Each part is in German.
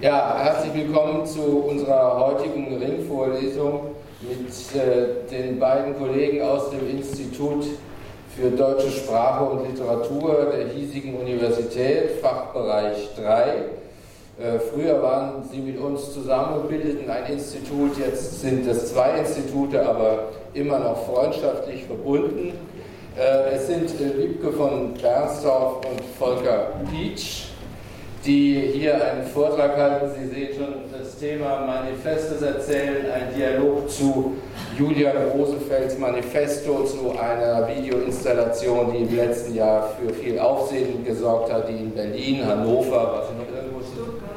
Ja, herzlich willkommen zu unserer heutigen Ringvorlesung mit äh, den beiden Kollegen aus dem Institut für deutsche Sprache und Literatur der hiesigen Universität, Fachbereich 3. Äh, früher waren sie mit uns zusammen und bildeten ein Institut, jetzt sind es zwei Institute, aber immer noch freundschaftlich verbunden. Äh, es sind äh, Wiebke von Bernsdorf und Volker Pietsch die hier einen Vortrag halten. Sie sehen schon das Thema Manifestes erzählen, ein Dialog zu Julian Rosefelds Manifesto, zu einer Videoinstallation, die im letzten Jahr für viel Aufsehen gesorgt hat, die in Berlin, Hannover, was noch irgendwo.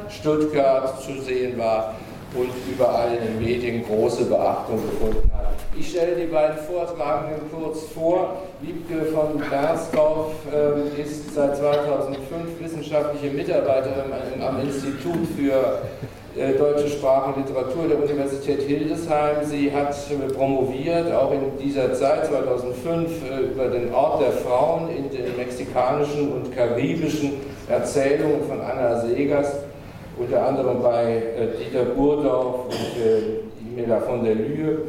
Stuttgart zu sehen war und überall in den Medien große Beachtung gefunden hat. Ich stelle die beiden Vortragenden kurz vor. Wiebke von Bersdorf äh, ist seit 2005 wissenschaftliche Mitarbeiterin am Institut für äh, Deutsche Sprache und Literatur der Universität Hildesheim. Sie hat äh, promoviert, auch in dieser Zeit, 2005, äh, über den Ort der Frauen in den mexikanischen und karibischen Erzählungen von Anna Segers, unter anderem bei äh, Dieter Burdorf und äh, Mila von der Lühe.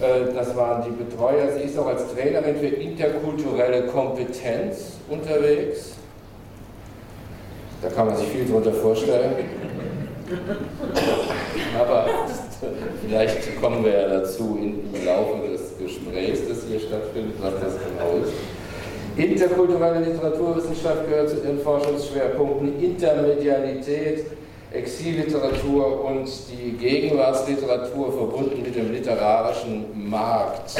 Äh, das waren die Betreuer. Sie ist auch als Trainerin für interkulturelle Kompetenz unterwegs. Da kann man sich viel drunter vorstellen. Aber vielleicht kommen wir ja dazu im Laufe des Gesprächs, das hier stattfindet, was das genau ist. Interkulturelle Literaturwissenschaft gehört zu den Forschungsschwerpunkten Intermedialität, Exilliteratur und die Gegenwartsliteratur verbunden mit dem literarischen Markt.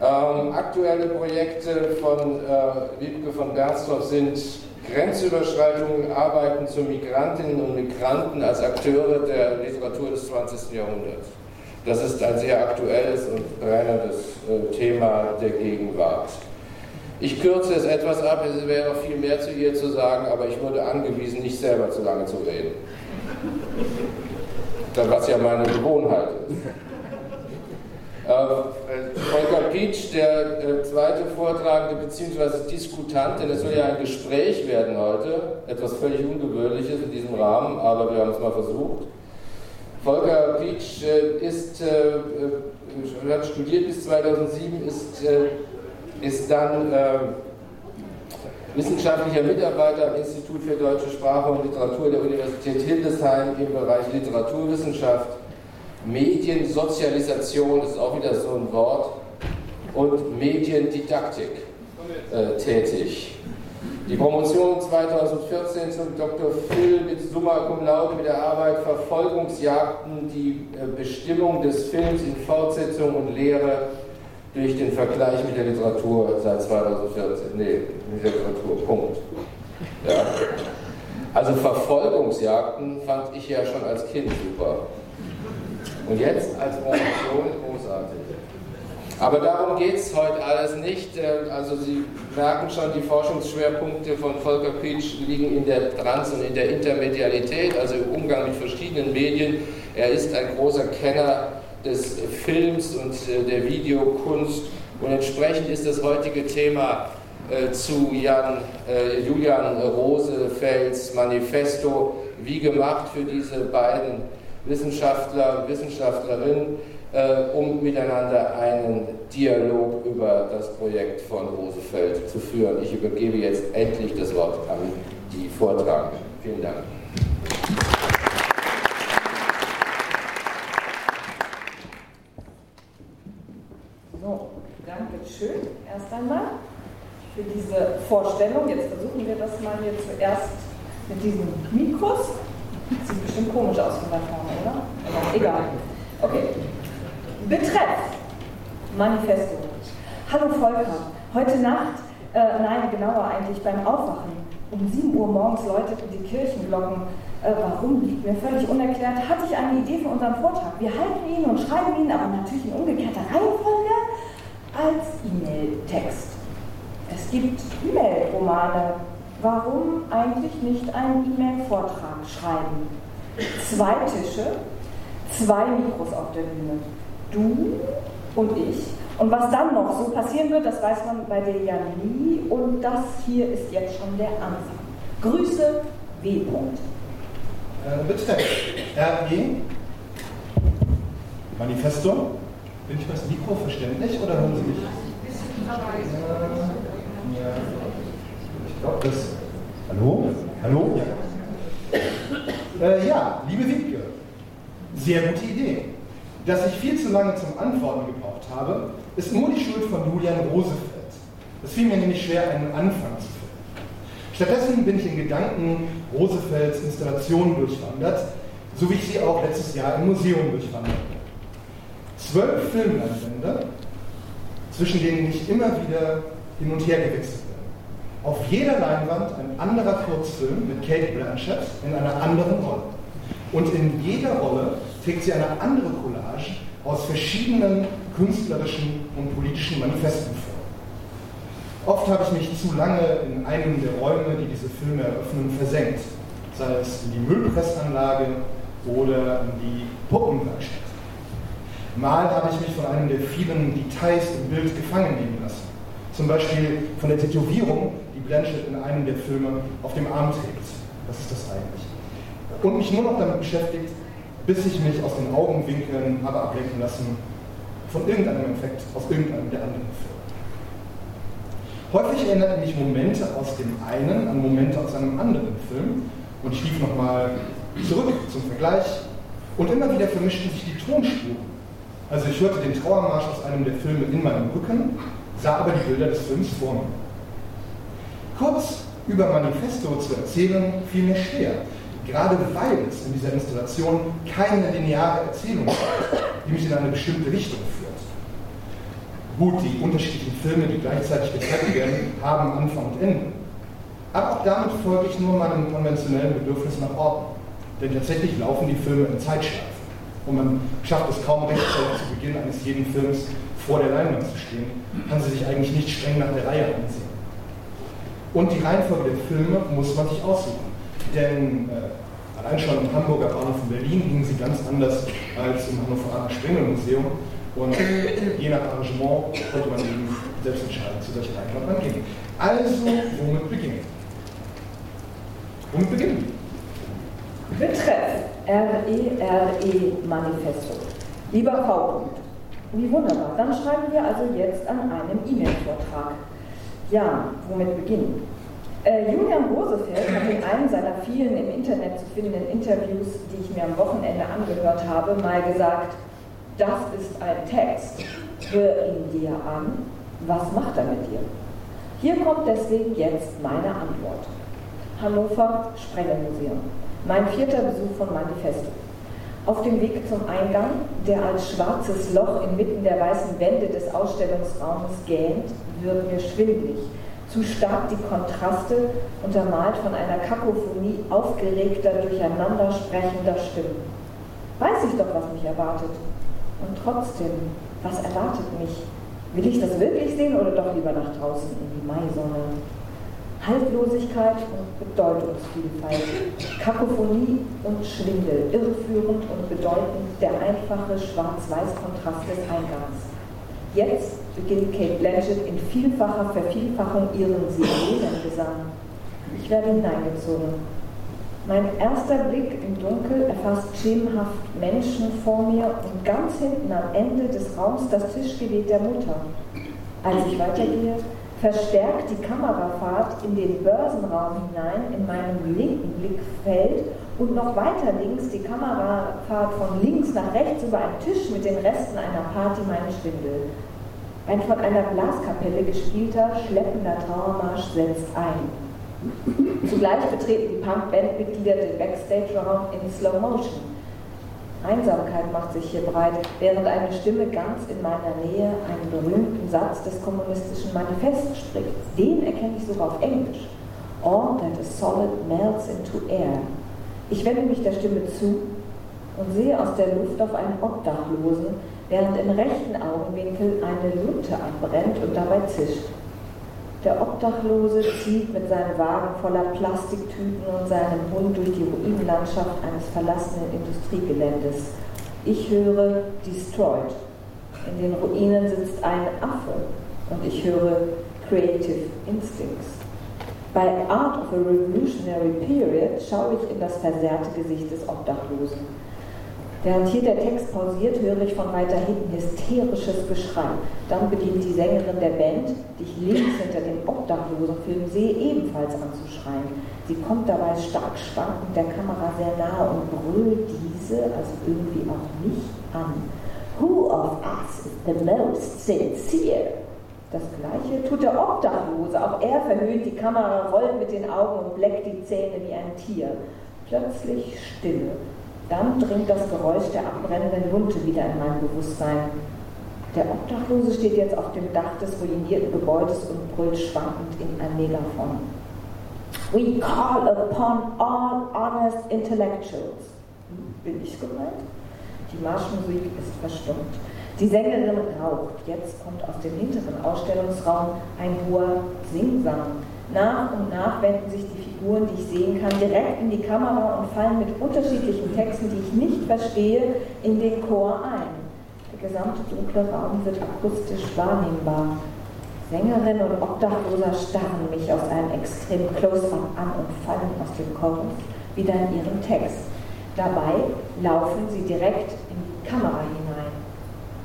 Ähm, aktuelle Projekte von äh, Wiebke von Bernstorff sind Grenzüberschreitungen, Arbeiten zu Migrantinnen und Migranten als Akteure der Literatur des 20. Jahrhunderts. Das ist ein sehr aktuelles und brennendes äh, Thema der Gegenwart. Ich kürze es etwas ab, es wäre noch viel mehr zu ihr zu sagen, aber ich wurde angewiesen, nicht selber zu lange zu reden. Was ja meine Gewohnheit ist. Äh, Volker Pietsch, der äh, zweite Vortragende bzw. Diskutant, denn es soll ja ein Gespräch werden heute, etwas völlig Ungewöhnliches in diesem Rahmen, aber wir haben es mal versucht. Volker Pietsch äh, ist, hat studiert bis 2007, ist ist dann äh, wissenschaftlicher Mitarbeiter am Institut für deutsche Sprache und Literatur der Universität Hildesheim im Bereich Literaturwissenschaft, Mediensozialisation ist auch wieder so ein Wort und Mediendidaktik äh, tätig. Die Promotion 2014 zum Dr. Phil mit Summa Cum Laude mit der Arbeit Verfolgungsjagden, die äh, Bestimmung des Films in Fortsetzung und Lehre durch den Vergleich mit der Literatur seit 2014. Nee, mit der Literatur, Punkt. Ja. Also Verfolgungsjagden fand ich ja schon als Kind super. Und jetzt als Promotion großartig. Aber darum geht es heute alles nicht. Also Sie merken schon, die Forschungsschwerpunkte von Volker Pietsch liegen in der Trans- und in der Intermedialität, also im Umgang mit verschiedenen Medien. Er ist ein großer Kenner des Films und äh, der Videokunst. Und entsprechend ist das heutige Thema äh, zu Jan, äh, Julian Rosefels Manifesto wie gemacht für diese beiden Wissenschaftler und Wissenschaftlerinnen, um miteinander einen Dialog über das Projekt von Rosefeld zu führen. Ich übergebe jetzt endlich das Wort an die Vortragenden. Vielen Dank. schön, erst einmal, für diese Vorstellung. Jetzt versuchen wir das mal hier zuerst mit diesen Mikros. Sieht bestimmt komisch aus von da vorne, oder? Aber egal. Okay. Betreff. Manifesto. Hallo Volker. Heute Nacht, äh, nein, genauer eigentlich beim Aufwachen, um 7 Uhr morgens läuteten die Kirchenglocken. Äh, warum liegt mir völlig unerklärt, hatte ich eine Idee für unseren Vortrag. Wir halten ihn und schreiben ihn, aber natürlich in umgekehrter Reihenfolge als E-Mail-Text. Es gibt E-Mail-Romane. Warum eigentlich nicht einen E-Mail-Vortrag schreiben? Zwei Tische, zwei Mikros auf der Bühne. Du und ich. Und was dann noch so passieren wird, das weiß man bei dir ja nie. Und das hier ist jetzt schon der Anfang. Grüße, W. äh, betreff. RE, Manifesto. Bin ich das Mikro verständlich oder hören Sie mich? Äh. Ich glaube, das. Hallo? Hallo? Ja. Äh, ja, liebe Wiebke, sehr gute Idee. Dass ich viel zu lange zum Antworten gebraucht habe, ist nur die Schuld von Julian Rosefeld. Es fiel mir nämlich schwer, einen Anfang zu finden. Stattdessen bin ich in Gedanken Rosefelds Installationen durchwandert, so wie ich sie auch letztes Jahr im Museum durchwanderte. Zwölf Filmleinwände, zwischen denen ich immer wieder hin und her gewechselt bin. Auf jeder Leinwand ein anderer Kurzfilm mit Kate Blanchett in einer anderen Rolle. Und in jeder Rolle trägt sie eine andere Collage aus verschiedenen künstlerischen und politischen Manifesten vor. Oft habe ich mich zu lange in einem der Räume, die diese Filme eröffnen, versenkt, sei es in die Müllpressanlage oder in die Puppenwerkstatt. Mal habe ich mich von einem der vielen Details im Bild gefangen nehmen lassen. Zum Beispiel von der Tätowierung, die Blanchett in einem der Filme auf dem Arm trägt. Was ist das eigentlich? Und mich nur noch damit beschäftigt, bis ich mich aus den Augenwinkeln habe ablenken lassen von irgendeinem Effekt aus irgendeinem der anderen Filme. Häufig erinnert mich Momente aus dem einen an Momente aus einem anderen Film und ich lief nochmal zurück zum Vergleich und immer wieder vermischten sich die Tonspuren. Also ich hörte den Trauermarsch aus einem der Filme in meinem Rücken, sah aber die Bilder des Films vor mir. Kurz über Manifesto zu erzählen, fiel mir schwer, gerade weil es in dieser Installation keine lineare Erzählung gibt, die mich in eine bestimmte Richtung führt. Gut, die unterschiedlichen Filme, die gleichzeitig gezeigt werden, haben Anfang und Ende. Aber auch damit folge ich nur meinem konventionellen Bedürfnis nach Ordnung. Denn tatsächlich laufen die Filme in Zeitschleifen. Und man schafft es kaum rechtzeitig zu Beginn eines jeden Films vor der Leinwand zu stehen, kann sie sich eigentlich nicht streng nach der Reihe ansehen. Und die Reihenfolge der Filme muss man sich aussuchen. Denn äh, allein schon im Hamburger Bahnhof in Berlin gingen sie ganz anders als im Hannoveraner Sprengelmuseum. Und je nach Arrangement konnte man eben selbst entscheiden, zu welcher Reihenfolge man ging. Also, womit beginnen? Womit beginnen? Betreff RERE-Manifesto. Lieber V. Wie wunderbar. Dann schreiben wir also jetzt an einem E-Mail-Vortrag. Ja, womit beginnen? Äh, Julian Rosefeld hat in einem seiner vielen im Internet zu findenden Interviews, die ich mir am Wochenende angehört habe, mal gesagt, das ist ein Text, hör ihn dir an, was macht er mit dir? Hier kommt deswegen jetzt meine Antwort. Hannover Sprengelmuseum. Mein vierter Besuch von Manifesto. Auf dem Weg zum Eingang, der als schwarzes Loch inmitten der weißen Wände des Ausstellungsraumes gähnt, wird mir schwindlig. Zu stark die Kontraste, untermalt von einer Kakophonie aufgeregter, durcheinander sprechender Stimmen. Weiß ich doch, was mich erwartet. Und trotzdem, was erwartet mich? Will ich das wirklich sehen oder doch lieber nach draußen in die Maisonne? Haltlosigkeit und Bedeutungsvielfalt, Kakophonie und Schwindel, irreführend und bedeutend der einfache Schwarz-Weiß-Kontrast des Eingangs. Jetzt beginnt Kate Blanchett in vielfacher Vervielfachung ihren Sirenengesang. Ich werde hineingezogen. Mein erster Blick im Dunkel erfasst schemenhaft Menschen vor mir und ganz hinten am Ende des Raums das Tischgebet der Mutter. Als ich weitergehe, verstärkt die Kamerafahrt in den Börsenraum hinein in meinem linken Blickfeld und noch weiter links die Kamerafahrt von links nach rechts über einen Tisch mit den Resten einer Party meine Schwindel. Ein von einer Blaskapelle gespielter, schleppender Trauermarsch setzt ein. Zugleich betreten die Punk-Bandmitglieder den Backstage-Raum in Slow Motion. Einsamkeit macht sich hier breit, während eine Stimme ganz in meiner Nähe einen berühmten Satz des kommunistischen Manifests spricht. Den erkenne ich sogar auf Englisch. All that is solid melts into air. Ich wende mich der Stimme zu und sehe aus der Luft auf einen Obdachlosen, während im rechten Augenwinkel eine Lunte abbrennt und dabei zischt. Der Obdachlose zieht mit seinem Wagen voller Plastiktüten und seinem Hund durch die Ruinenlandschaft eines verlassenen Industriegeländes. Ich höre Destroyed. In den Ruinen sitzt ein Affe und ich höre Creative Instincts. Bei Art of a Revolutionary Period schaue ich in das verserrte Gesicht des Obdachlosen. Während hier der Text pausiert, höre ich von weiter hinten hysterisches Geschrei. Dann beginnt die Sängerin der Band, die ich links hinter dem Obdachlosen filmen sehe, ebenfalls anzuschreien. Sie kommt dabei stark schwankend der Kamera sehr nahe und brüllt diese, also irgendwie auch mich, an. Who of us is the most sincere? Das gleiche tut der Obdachlose. Auch er verhöhnt die Kamera, rollt mit den Augen und bleckt die Zähne wie ein Tier. Plötzlich Stille. Dann dringt das Geräusch der abbrennenden Lunte wieder in mein Bewusstsein. Der Obdachlose steht jetzt auf dem Dach des ruinierten Gebäudes und brüllt schwankend in ein Megafon. We call upon all honest intellectuals. Bin ich gemeint? Die Marschmusik ist verstummt. Die Sängerin raucht. Jetzt kommt aus dem hinteren Ausstellungsraum ein hoher Singsang. Nach und nach wenden sich die Figuren, die ich sehen kann, direkt in die Kamera und fallen mit unterschiedlichen Texten, die ich nicht verstehe, in den Chor ein. Der gesamte dunkle Raum wird akustisch wahrnehmbar. Sängerin und Obdachloser starren mich aus einem extrem Close-up an und fallen aus dem Chorus wieder in ihren Text. Dabei laufen sie direkt in die Kamera hinein.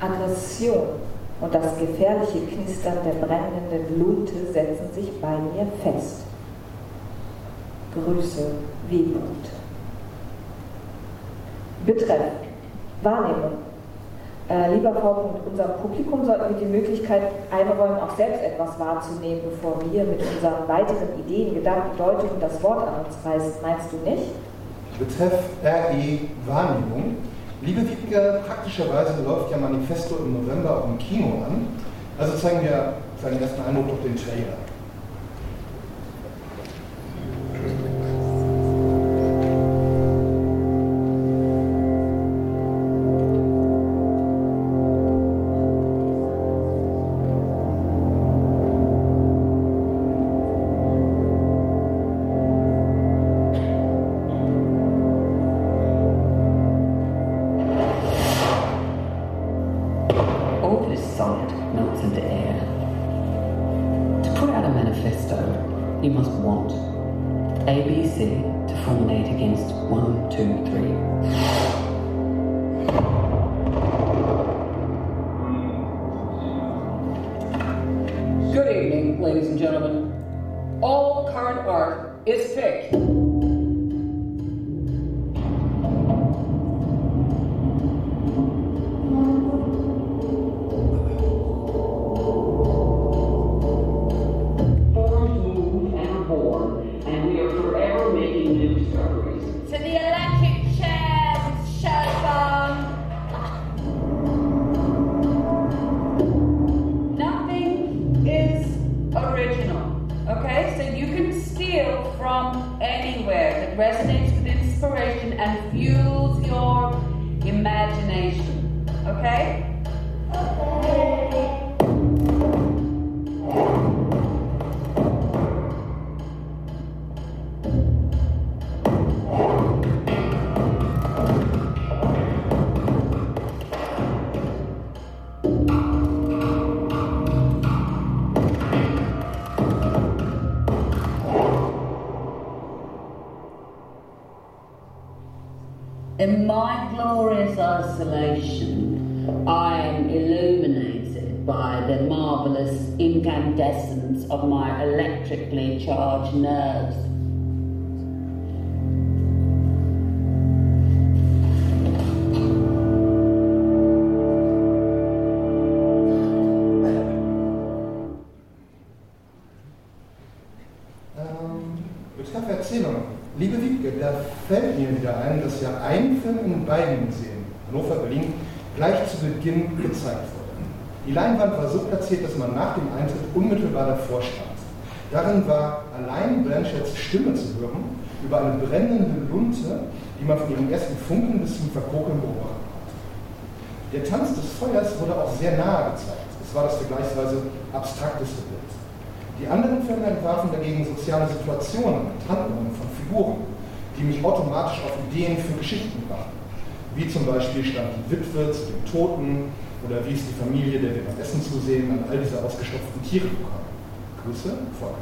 Aggression und das gefährliche Knistern der brennenden Lunte setzen sich bei mir fest. Grüße, Wehmut. Betreff, Wahrnehmung. Äh, lieber Frau unser Publikum sollten wir die Möglichkeit einräumen, auch selbst etwas wahrzunehmen, bevor wir mit unseren weiteren Ideen, Gedanken, Deutungen das Wort an uns reißen. Meinst du nicht? Betreff RE Wahrnehmung Liebe Wiebke, praktischerweise läuft ja Manifesto im November auch im Kino an. Also zeigen wir seinen ersten Eindruck durch den Trailer. Darin war allein Blanchetts Stimme zu hören über eine brennende Lunte, die man von ihrem ersten Funken bis zum Verkokeln beobachtet hat. Der Tanz des Feuers wurde auch sehr nahe gezeigt. Es war das vergleichsweise abstrakteste Bild. Die anderen Filme entwarfen dagegen soziale Situationen und Handlungen von Figuren, die mich automatisch auf Ideen für Geschichten brachten. Wie zum Beispiel stand die Witwe zu den Toten oder wie ist die Familie, der wir beim Essen zusehen, an all diese ausgestopften Tiere bekommen. Grüße, Volker.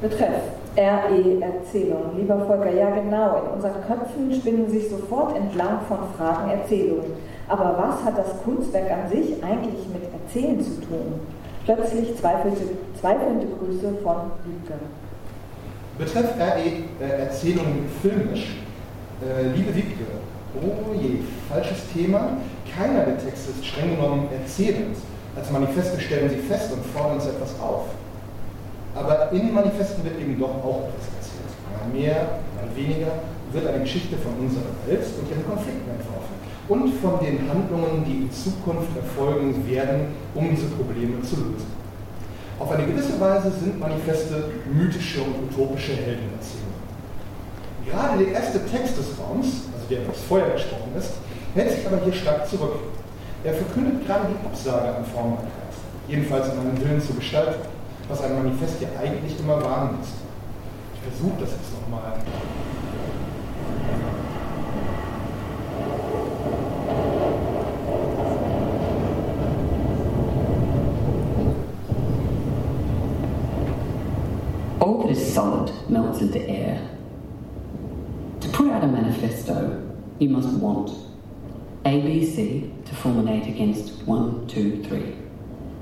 Betreff RE-Erzählung. Lieber Volker, ja genau, in unseren Köpfen spinnen sich sofort entlang von Fragen Erzählungen. Aber was hat das Kunstwerk an sich eigentlich mit Erzählen zu tun? Plötzlich zweifelte, zweifelnde Grüße von Lübke. Betreff RE-Erzählung äh, filmisch. Äh, liebe Wiebke, oh je, falsches Thema. Keiner der Texte ist streng genommen erzählend. Als Manifeste stellen sie fest und fordern uns etwas auf. Aber in Manifesten wird eben doch auch etwas erzählt. Mal mehr, mal weniger wird eine Geschichte von unserer Welt und ihren Konflikten entworfen. Und von den Handlungen, die in Zukunft erfolgen werden, um diese Probleme zu lösen. Auf eine gewisse Weise sind Manifeste mythische und utopische Heldenerzählungen. Gerade der erste Text des Raums, also der etwas Feuer gesprochen ist, hält sich aber hier stark zurück. Er verkündet gerade die Absage an Formbarkeit, jedenfalls an einen Willen zur Gestaltung was ein Manifest ja eigentlich immer warnen muss. Ich versuche das jetzt nochmal. All that is solid melts into air. To put out a manifesto, you must want ABC to fulminate against one, two, three.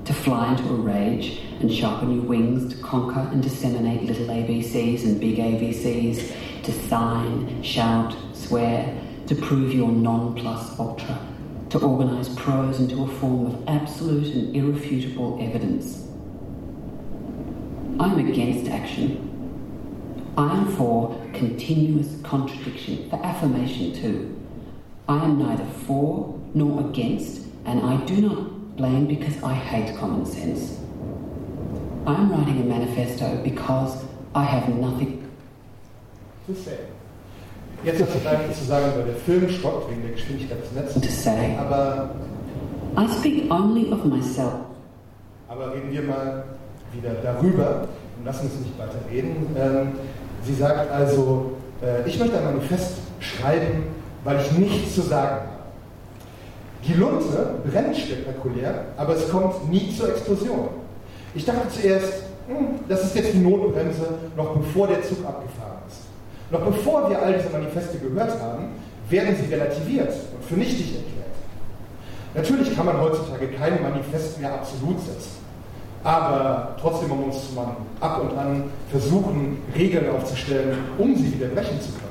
To fly into a rage and sharpen your wings to conquer and disseminate little ABCs and big ABCs, to sign, shout, swear, to prove your non plus ultra, to organise prose into a form of absolute and irrefutable evidence. I'm against action. I am for continuous contradiction, for affirmation too. I am neither for nor against, and I do not blame because I hate common sense. I'm writing a manifesto because I have nothing to say. Jetzt ist es eigentlich zu sagen, weil der Film stockt wegen der Geschwindigkeit des Netzes. To say. Aber I speak only of myself. Aber reden wir mal wieder darüber und lassen uns nicht weiter reden. Ähm, sie sagt also, äh, ich möchte ein Manifest schreiben, weil ich nichts zu sagen habe. Die Lunte brennt spektakulär, aber es kommt nie zur Explosion. Ich dachte zuerst, hm, das ist jetzt die Notbremse, noch bevor der Zug abgefahren ist. Noch bevor wir all diese Manifeste gehört haben, werden sie relativiert und für nichtig erklärt. Natürlich kann man heutzutage kein Manifest mehr absolut setzen. Aber trotzdem muss man ab und an versuchen, Regeln aufzustellen, um sie widerbrechen zu können.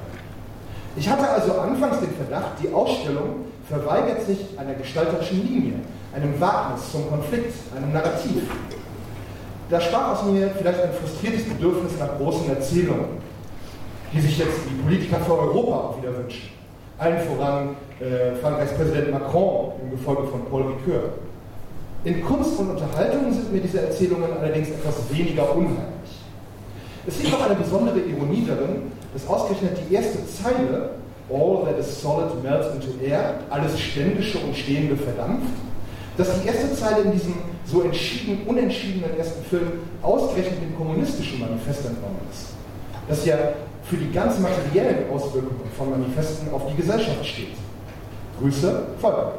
Ich hatte also anfangs den Verdacht, die Ausstellung verweigert sich einer gestalterischen Linie, einem Wagnis zum Konflikt, einem Narrativ da sprach aus mir vielleicht ein frustriertes Bedürfnis nach großen Erzählungen, die sich jetzt die Politiker für Europa auch wieder wünschen. Allen voran äh, Frankreichs Präsident Macron im Gefolge von Paul Ricoeur. In Kunst und Unterhaltung sind mir diese Erzählungen allerdings etwas weniger unheimlich. Es liegt auch eine besondere Ironie darin, dass ausgerechnet die erste Zeile All that is solid melts into air, alles Ständische und Stehende verdampft, dass die erste Zeile in diesem so entschieden, unentschiedenen ersten Film ausgerechnet dem kommunistischen Manifest entnommen ist. Das ja für die ganz materiellen Auswirkungen von Manifesten auf die Gesellschaft steht. Grüße, Volker.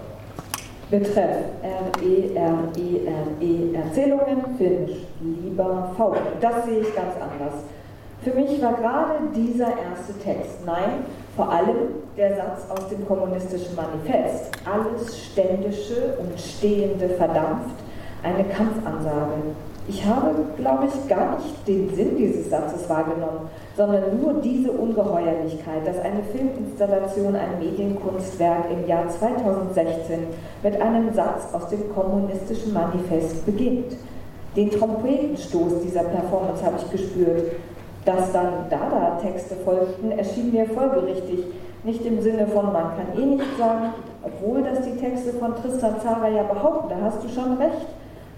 Betreff R-E-R-E-R-E Erzählungen, Finch, lieber V. Das sehe ich ganz anders. Für mich war gerade dieser erste Text, nein, vor allem der Satz aus dem kommunistischen Manifest, alles Ständische und Stehende verdampft, eine Kampfansage. Ich habe, glaube ich, gar nicht den Sinn dieses Satzes wahrgenommen, sondern nur diese Ungeheuerlichkeit, dass eine Filminstallation ein Medienkunstwerk im Jahr 2016 mit einem Satz aus dem kommunistischen Manifest beginnt. Den Trompetenstoß dieser Performance habe ich gespürt. Dass dann Dada-Texte folgten, erschien mir folgerichtig, nicht im Sinne von man kann eh nichts sagen, obwohl das die Texte von Tristan Zara ja behaupten, da hast du schon recht,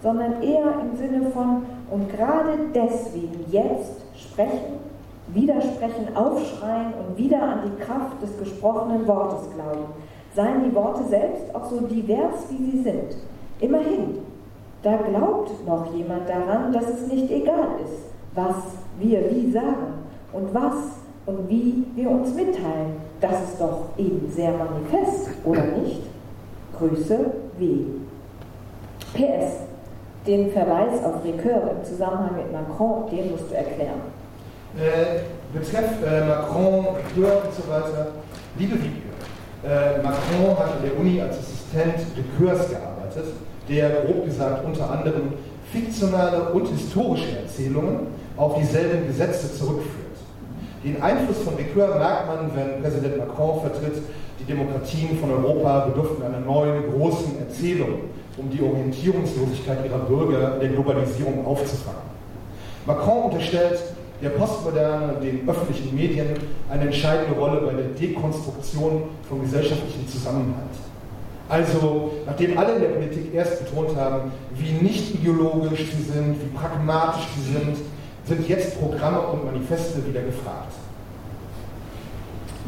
sondern eher im Sinne von und gerade deswegen jetzt sprechen, widersprechen, aufschreien und wieder an die Kraft des gesprochenen Wortes glauben. Seien die Worte selbst auch so divers, wie sie sind. Immerhin, da glaubt noch jemand daran, dass es nicht egal ist, was wir wie sagen und was und wie wir uns mitteilen. Das ist doch eben sehr manifest, oder nicht? Grüße W. PS. Den Verweis auf Ricoeur im Zusammenhang mit Macron, den musst du erklären. Äh, betreff äh, Macron, Ricoeur und so weiter. Liebe Wiebke, äh, Macron hat an der Uni als Assistent Ricoeurs gearbeitet, der grob gesagt unter anderem fiktionale und historische Erzählungen auf dieselben Gesetze zurückführt. Den Einfluss von Ricoeur merkt man, wenn Präsident Macron vertritt, die Demokratien von Europa bedürften einer neuen großen Erzählung, um die Orientierungslosigkeit ihrer Bürger in der Globalisierung aufzufangen. Macron unterstellt der Postmoderne und den öffentlichen Medien eine entscheidende Rolle bei der Dekonstruktion von gesellschaftlichem Zusammenhalt. Also, nachdem alle in der Politik erst betont haben, wie nicht ideologisch sie sind, wie pragmatisch sie sind, sind jetzt Programme und Manifeste wieder gefragt.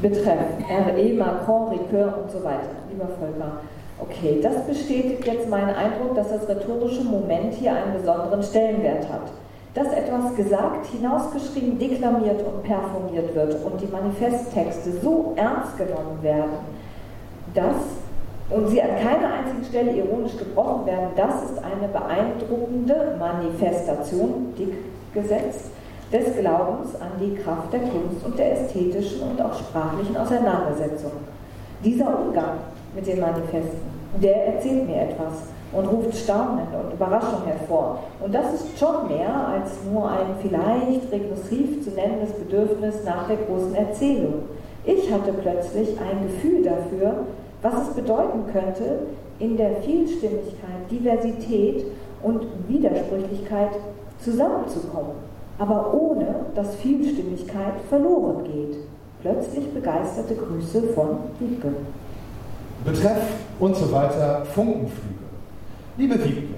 Betreff RE, Macron, Ricoeur und so weiter. Lieber Volker, okay, das bestätigt jetzt meinen Eindruck, dass das rhetorische Moment hier einen besonderen Stellenwert hat dass etwas gesagt, hinausgeschrieben, deklamiert und performiert wird und die Manifesttexte so ernst genommen werden, dass und sie an keiner einzigen Stelle ironisch gebrochen werden, das ist eine beeindruckende Manifestation, dick gesetzt, des Glaubens an die Kraft der Kunst und der ästhetischen und auch sprachlichen Auseinandersetzung. Dieser Umgang mit den Manifesten, der erzählt mir etwas und ruft Staunen und Überraschung hervor. Und das ist schon mehr als nur ein vielleicht regressiv zu nennendes Bedürfnis nach der großen Erzählung. Ich hatte plötzlich ein Gefühl dafür, was es bedeuten könnte, in der Vielstimmigkeit, Diversität und Widersprüchlichkeit zusammenzukommen, aber ohne dass Vielstimmigkeit verloren geht. Plötzlich begeisterte Grüße von Wiebke. Betreff und so weiter Funkenflüge. Liebe Wiebke,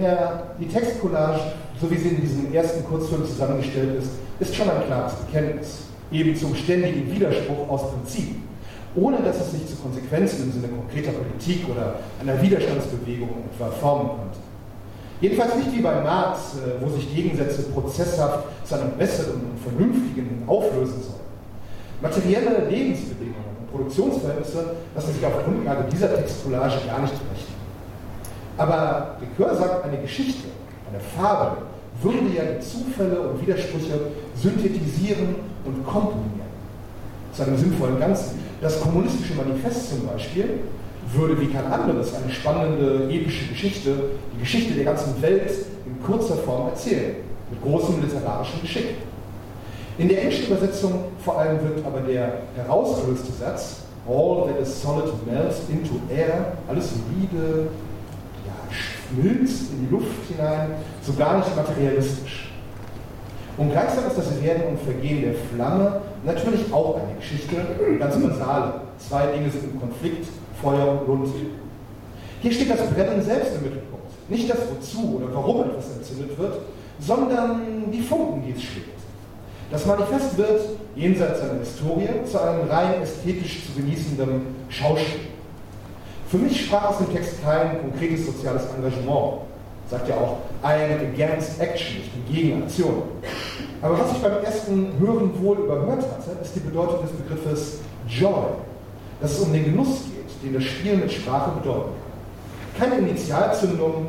ja, die Textcollage, so wie sie in diesem ersten Kurzfilm zusammengestellt ist, ist schon ein klares Bekenntnis, eben zum ständigen Widerspruch aus Prinzip, ohne dass es sich zu Konsequenzen im Sinne konkreter Politik oder einer Widerstandsbewegung etwa formen konnte. Jedenfalls nicht wie bei Marx, äh, wo sich Gegensätze prozesshaft zu einem besseren und vernünftigen auflösen sollen. Materielle Lebensbedingungen und Produktionsverhältnisse lassen sich auf Grundlage dieser Textcollage gar nicht berechnen. Aber Ricoeur sagt, eine Geschichte, eine Fabel, würde ja die Zufälle und Widersprüche synthetisieren und komponieren. Zu einem sinnvollen Ganzen. Das kommunistische Manifest zum Beispiel würde wie kein anderes eine spannende epische Geschichte, die Geschichte der ganzen Welt in kurzer Form erzählen, mit großem literarischen Geschick. In der englischen Übersetzung vor allem wird aber der herausgelöste Satz All that is solid melts into air, alles solide, schmilzt in die Luft hinein, so gar nicht materialistisch. Und gleichzeitig ist das Werden und Vergehen der Flamme natürlich auch eine Geschichte, ganz basale. Zwei Dinge sind im Konflikt, Feuer und Lund. Hier steht das Brennen selbst im Mittelpunkt. Nicht das Wozu oder warum etwas entzündet wird, sondern die Funken, die es schlägt. Das Manifest wird, jenseits seiner Historie, zu einem rein ästhetisch zu genießenden Schauspiel. Für mich sprach aus dem Text kein konkretes soziales Engagement. Sagt ja auch, I am against action, ich bin gegen Aktion. Aber was ich beim ersten Hören wohl überhört hatte, ist die Bedeutung des Begriffes Joy. Dass es um den Genuss geht, den das Spiel mit Sprache bedeuten kann. Keine Initialzündung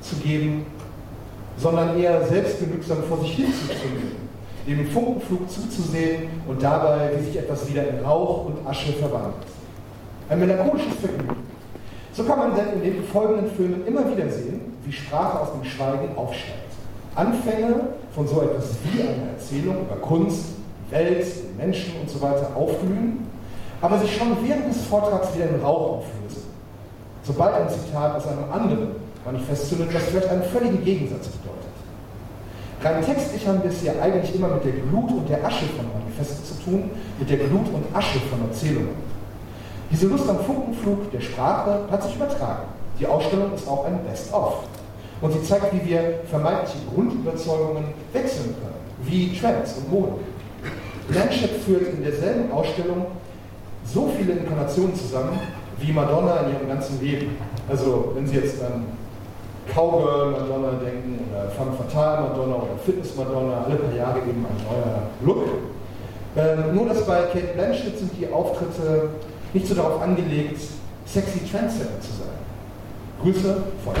zu geben, sondern eher selbstgenügsam vor sich hin zu zünden, dem Funkenflug zuzusehen und dabei, wie sich etwas wieder in Rauch und Asche verwandelt. Ein melancholisches Vergnügen. So kann man denn in den folgenden Filmen immer wieder sehen, wie Sprache aus dem Schweigen aufsteigt. Anfänge von so etwas wie einer Erzählung über Kunst, Welt, Menschen und so weiter aufblühen, aber sich schon während des Vortrags wieder in Rauch auflösen. Sobald ein Zitat aus einem anderen Manifest zündet, was vielleicht einen völligen Gegensatz bedeutet. Rein textlich haben wir es ja eigentlich immer mit der Glut und der Asche von Manifesten zu tun, mit der Glut und Asche von Erzählungen. Diese Lust am Funkenflug der Sprache hat sich übertragen. Die Ausstellung ist auch ein Best-of. Und sie zeigt, wie wir vermeintliche Grundüberzeugungen wechseln können, wie Trends und Mode. Blanchett führt in derselben Ausstellung so viele Inkarnationen zusammen wie Madonna in ihrem ganzen Leben. Also, wenn Sie jetzt an Cowgirl Madonna denken oder Femme Fatale Madonna oder Fitness Madonna, alle paar Jahre eben ein neuer Look. Ähm, nur, dass bei Kate Blanchett sind die Auftritte nicht so darauf angelegt, sexy Trendsetter zu sein. Grüße, Feuer.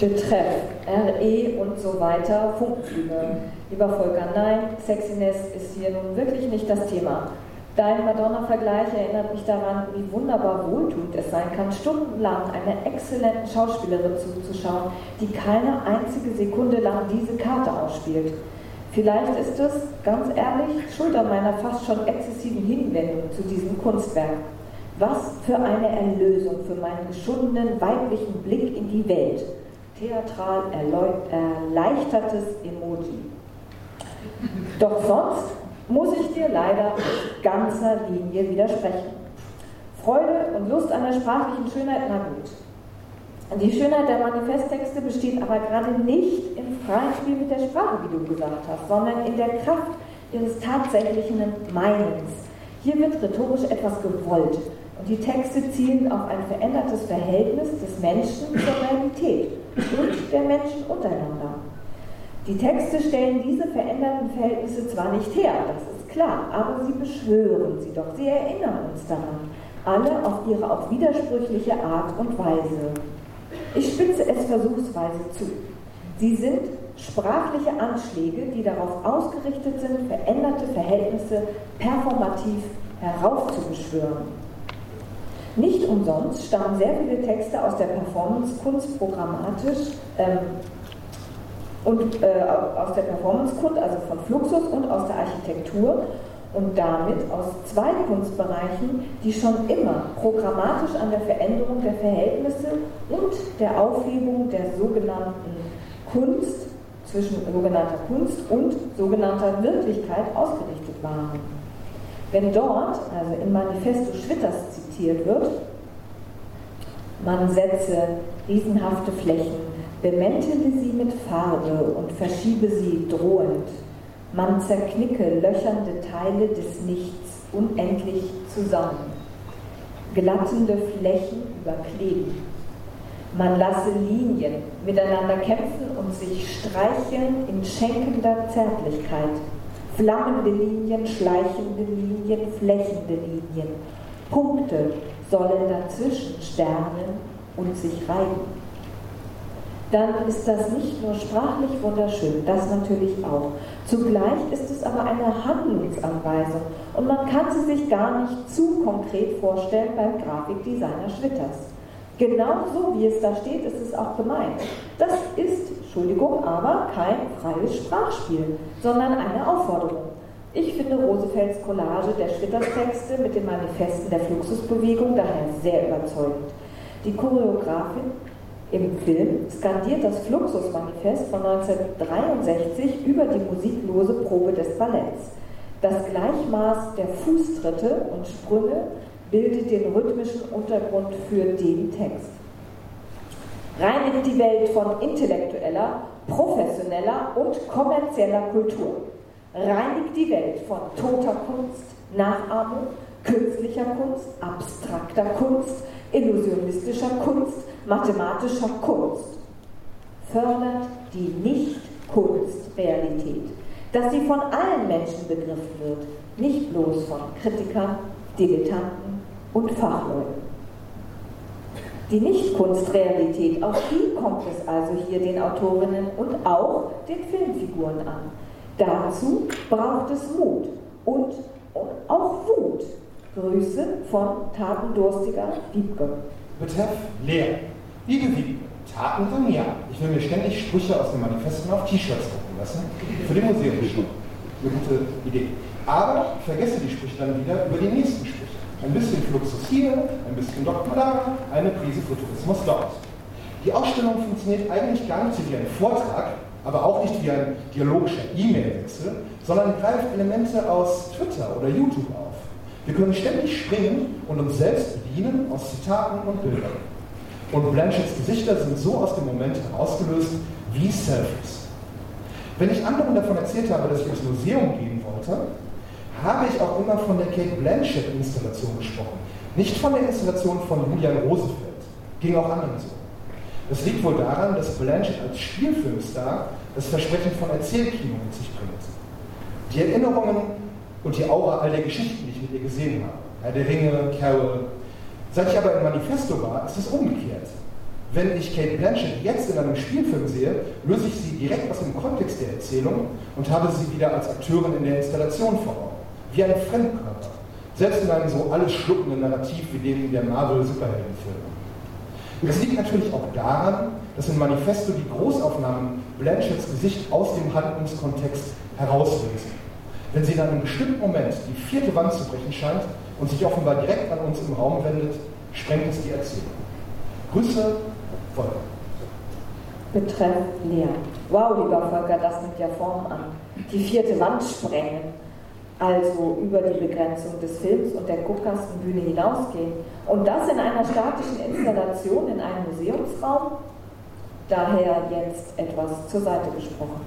Betreff, RE und so weiter, Funkenflüge. Lieber Volker, nein, Sexiness ist hier nun wirklich nicht das Thema. Dein Madonna-Vergleich erinnert mich daran, wie wunderbar wohltuend es sein kann, stundenlang einer exzellenten Schauspielerin zuzuschauen, die keine einzige Sekunde lang diese Karte ausspielt. Vielleicht ist es, ganz ehrlich, Schuld an meiner fast schon exzessiven Hinwendung zu diesem Kunstwerk. Was für eine Erlösung für meinen geschundenen weiblichen Blick in die Welt. Theatral erleichtertes Emoji. Doch sonst muss ich dir leider in ganzer Linie widersprechen. Freude und Lust an der sprachlichen Schönheit, na gut. Die Schönheit der Manifesttexte besteht aber gerade nicht im freien Spiel mit der Sprache, wie du gesagt hast, sondern in der Kraft ihres tatsächlichen Meinens. Hier wird rhetorisch etwas gewollt und die Texte zielen auf ein verändertes Verhältnis des Menschen zur Realität und der Menschen untereinander. Die Texte stellen diese veränderten Verhältnisse zwar nicht her, das ist klar, aber sie beschwören sie doch, sie erinnern uns daran, alle auf ihre auch widersprüchliche Art und Weise. Ich spitze es versuchsweise zu. Sie sind sprachliche Anschläge, die darauf ausgerichtet sind, veränderte Verhältnisse performativ heraufzubeschwören. Nicht umsonst stammen sehr viele Texte aus der Performance-Kunst programmatisch ähm, und äh, aus der Performance-Kunst, also von Fluxus und aus der Architektur und damit aus zwei Kunstbereichen, die schon immer programmatisch an der Veränderung der Verhältnisse und der Aufhebung der sogenannten Kunst zwischen sogenannter Kunst und sogenannter Wirklichkeit ausgerichtet waren. Wenn dort, also im Manifesto Schwitters zitiert wird, man setze riesenhafte Flächen bemäntele sie mit Farbe und verschiebe sie drohend. Man zerknicke löchernde Teile des Nichts unendlich zusammen. Glattende Flächen überkleben. Man lasse Linien miteinander kämpfen und sich streicheln in schenkender Zärtlichkeit. Flammende Linien, schleichende Linien, flächende Linien. Punkte sollen dazwischen sternen und sich reiben dann ist das nicht nur sprachlich wunderschön, das natürlich auch. Zugleich ist es aber eine Handlungsanweisung und man kann sie sich gar nicht zu konkret vorstellen beim Grafikdesigner Schwitters. Genauso wie es da steht, ist es auch gemeint. Das ist, Entschuldigung, aber kein freies Sprachspiel, sondern eine Aufforderung. Ich finde Rosefelds Collage der Schwitters-Texte mit den Manifesten der Fluxusbewegung daher sehr überzeugend. Die Choreografin im Film skandiert das Fluxus-Manifest von 1963 über die musiklose Probe des Balletts. Das Gleichmaß der Fußtritte und Sprünge bildet den rhythmischen Untergrund für den Text. Reinigt die Welt von intellektueller, professioneller und kommerzieller Kultur. Reinigt die Welt von toter Kunst, Nachahmung, künstlicher Kunst, abstrakter Kunst, illusionistischer Kunst, mathematischer Kunst fördert die Nicht-Kunst-Realität, dass sie von allen Menschen begriffen wird, nicht bloß von Kritikern, Dilettanten und Fachleuten. Die Nicht-Kunst-Realität, auf die kommt es also hier den Autorinnen und auch den Filmfiguren an. Dazu braucht es Mut und, auch Wut. Grüße von tatendurstiger Wiebke. Betreff leer. Liebe Wiebke, Taten von mir. Ich will mir ständig Sprüche aus dem Manifesten auf T-Shirts drucken lassen. Für den Museumsschmuck. Eine gute Idee. Aber vergesse die Sprüche dann wieder über die nächsten Sprüche. Ein bisschen Fluxus hier, ein bisschen da, eine Prise Futurismus dort. Die Ausstellung funktioniert eigentlich gar nicht wie ein Vortrag, aber auch nicht wie ein dialogischer E-Mail-Wechsel, sondern greift Elemente aus Twitter oder YouTube auf. Wir können ständig springen und uns selbst bedienen aus Zitaten und Bildern. Und Blanchetts Gesichter sind so aus dem Moment herausgelöst wie Selfies. Wenn ich anderen davon erzählt habe, dass ich ins Museum gehen wollte, habe ich auch immer von der Kate Blanchett-Installation gesprochen. Nicht von der Installation von Julian Rosenfeld. Ging auch anderen so. Das liegt wohl daran, dass Blanchett als Spielfilmstar das Versprechen von Erzählkino mit sich bringt. Die Erinnerungen und die Aura all der Geschichten, die ich mit ihr gesehen habe. Herr der Ringe, Carol. Seit ich aber im Manifesto war, ist es umgekehrt. Wenn ich Kate Blanchett jetzt in einem Spielfilm sehe, löse ich sie direkt aus dem Kontext der Erzählung und habe sie wieder als Akteurin in der Installation vor Augen. Wie ein Fremdkörper. Selbst in einem so alles schluckenden Narrativ wie dem der Marvel-Superheldenfilme. Das liegt natürlich auch daran, dass in Manifesto die Großaufnahmen Blanchetts Gesicht aus dem Handlungskontext herauslösen. Wenn sie in einem bestimmten Moment die vierte Wand zu brechen scheint und sich offenbar direkt an uns im Raum wendet, sprengt es die Erzählung. Grüße, Volker. Betreff Lea. Wow, lieber Volker, das nimmt ja Form an. Die vierte Wand sprengen also über die Begrenzung des Films und der Guckkastenbühne hinausgehen. Und das in einer statischen Installation in einem Museumsraum? Daher jetzt etwas zur Seite gesprochen.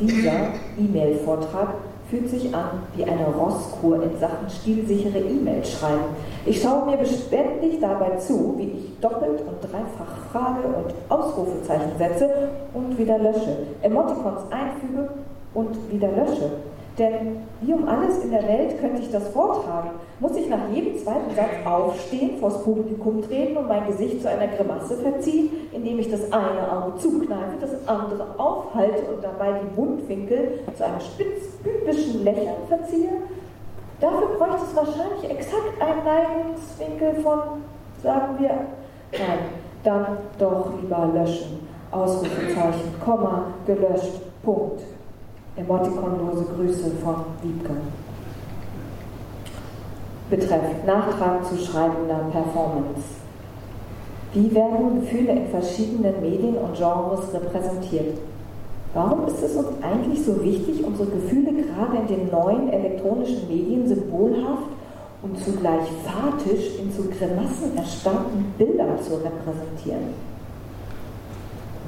Dieser E-Mail-Vortrag fühlt sich an wie eine Rosskur in Sachen stilsichere E-Mail schreiben. Ich schaue mir beständig dabei zu, wie ich doppelt und dreifach Frage und Ausrufezeichen setze und wieder lösche, Emoticons einfüge und wieder lösche. Denn wie um alles in der Welt könnte ich das vortragen? Muss ich nach jedem zweiten Satz aufstehen, vors Publikum treten und mein Gesicht zu einer Grimasse verziehen, indem ich das eine Auge zukneife, das andere aufhalte und dabei die Mundwinkel zu einem spitzbübischen Lächeln verziehe? Dafür bräuchte es wahrscheinlich exakt einen Neigungswinkel von, sagen wir, nein, dann doch lieber löschen. Ausrufezeichen, Komma, gelöscht, Punkt. Emotikonlose Grüße von Wiebke. Betreff Nachtrag zu schreibender Performance. Wie werden Gefühle in verschiedenen Medien und Genres repräsentiert? Warum ist es uns eigentlich so wichtig, unsere Gefühle gerade in den neuen elektronischen Medien symbolhaft und zugleich fatisch in zu Grimassen erstarrten Bildern zu repräsentieren?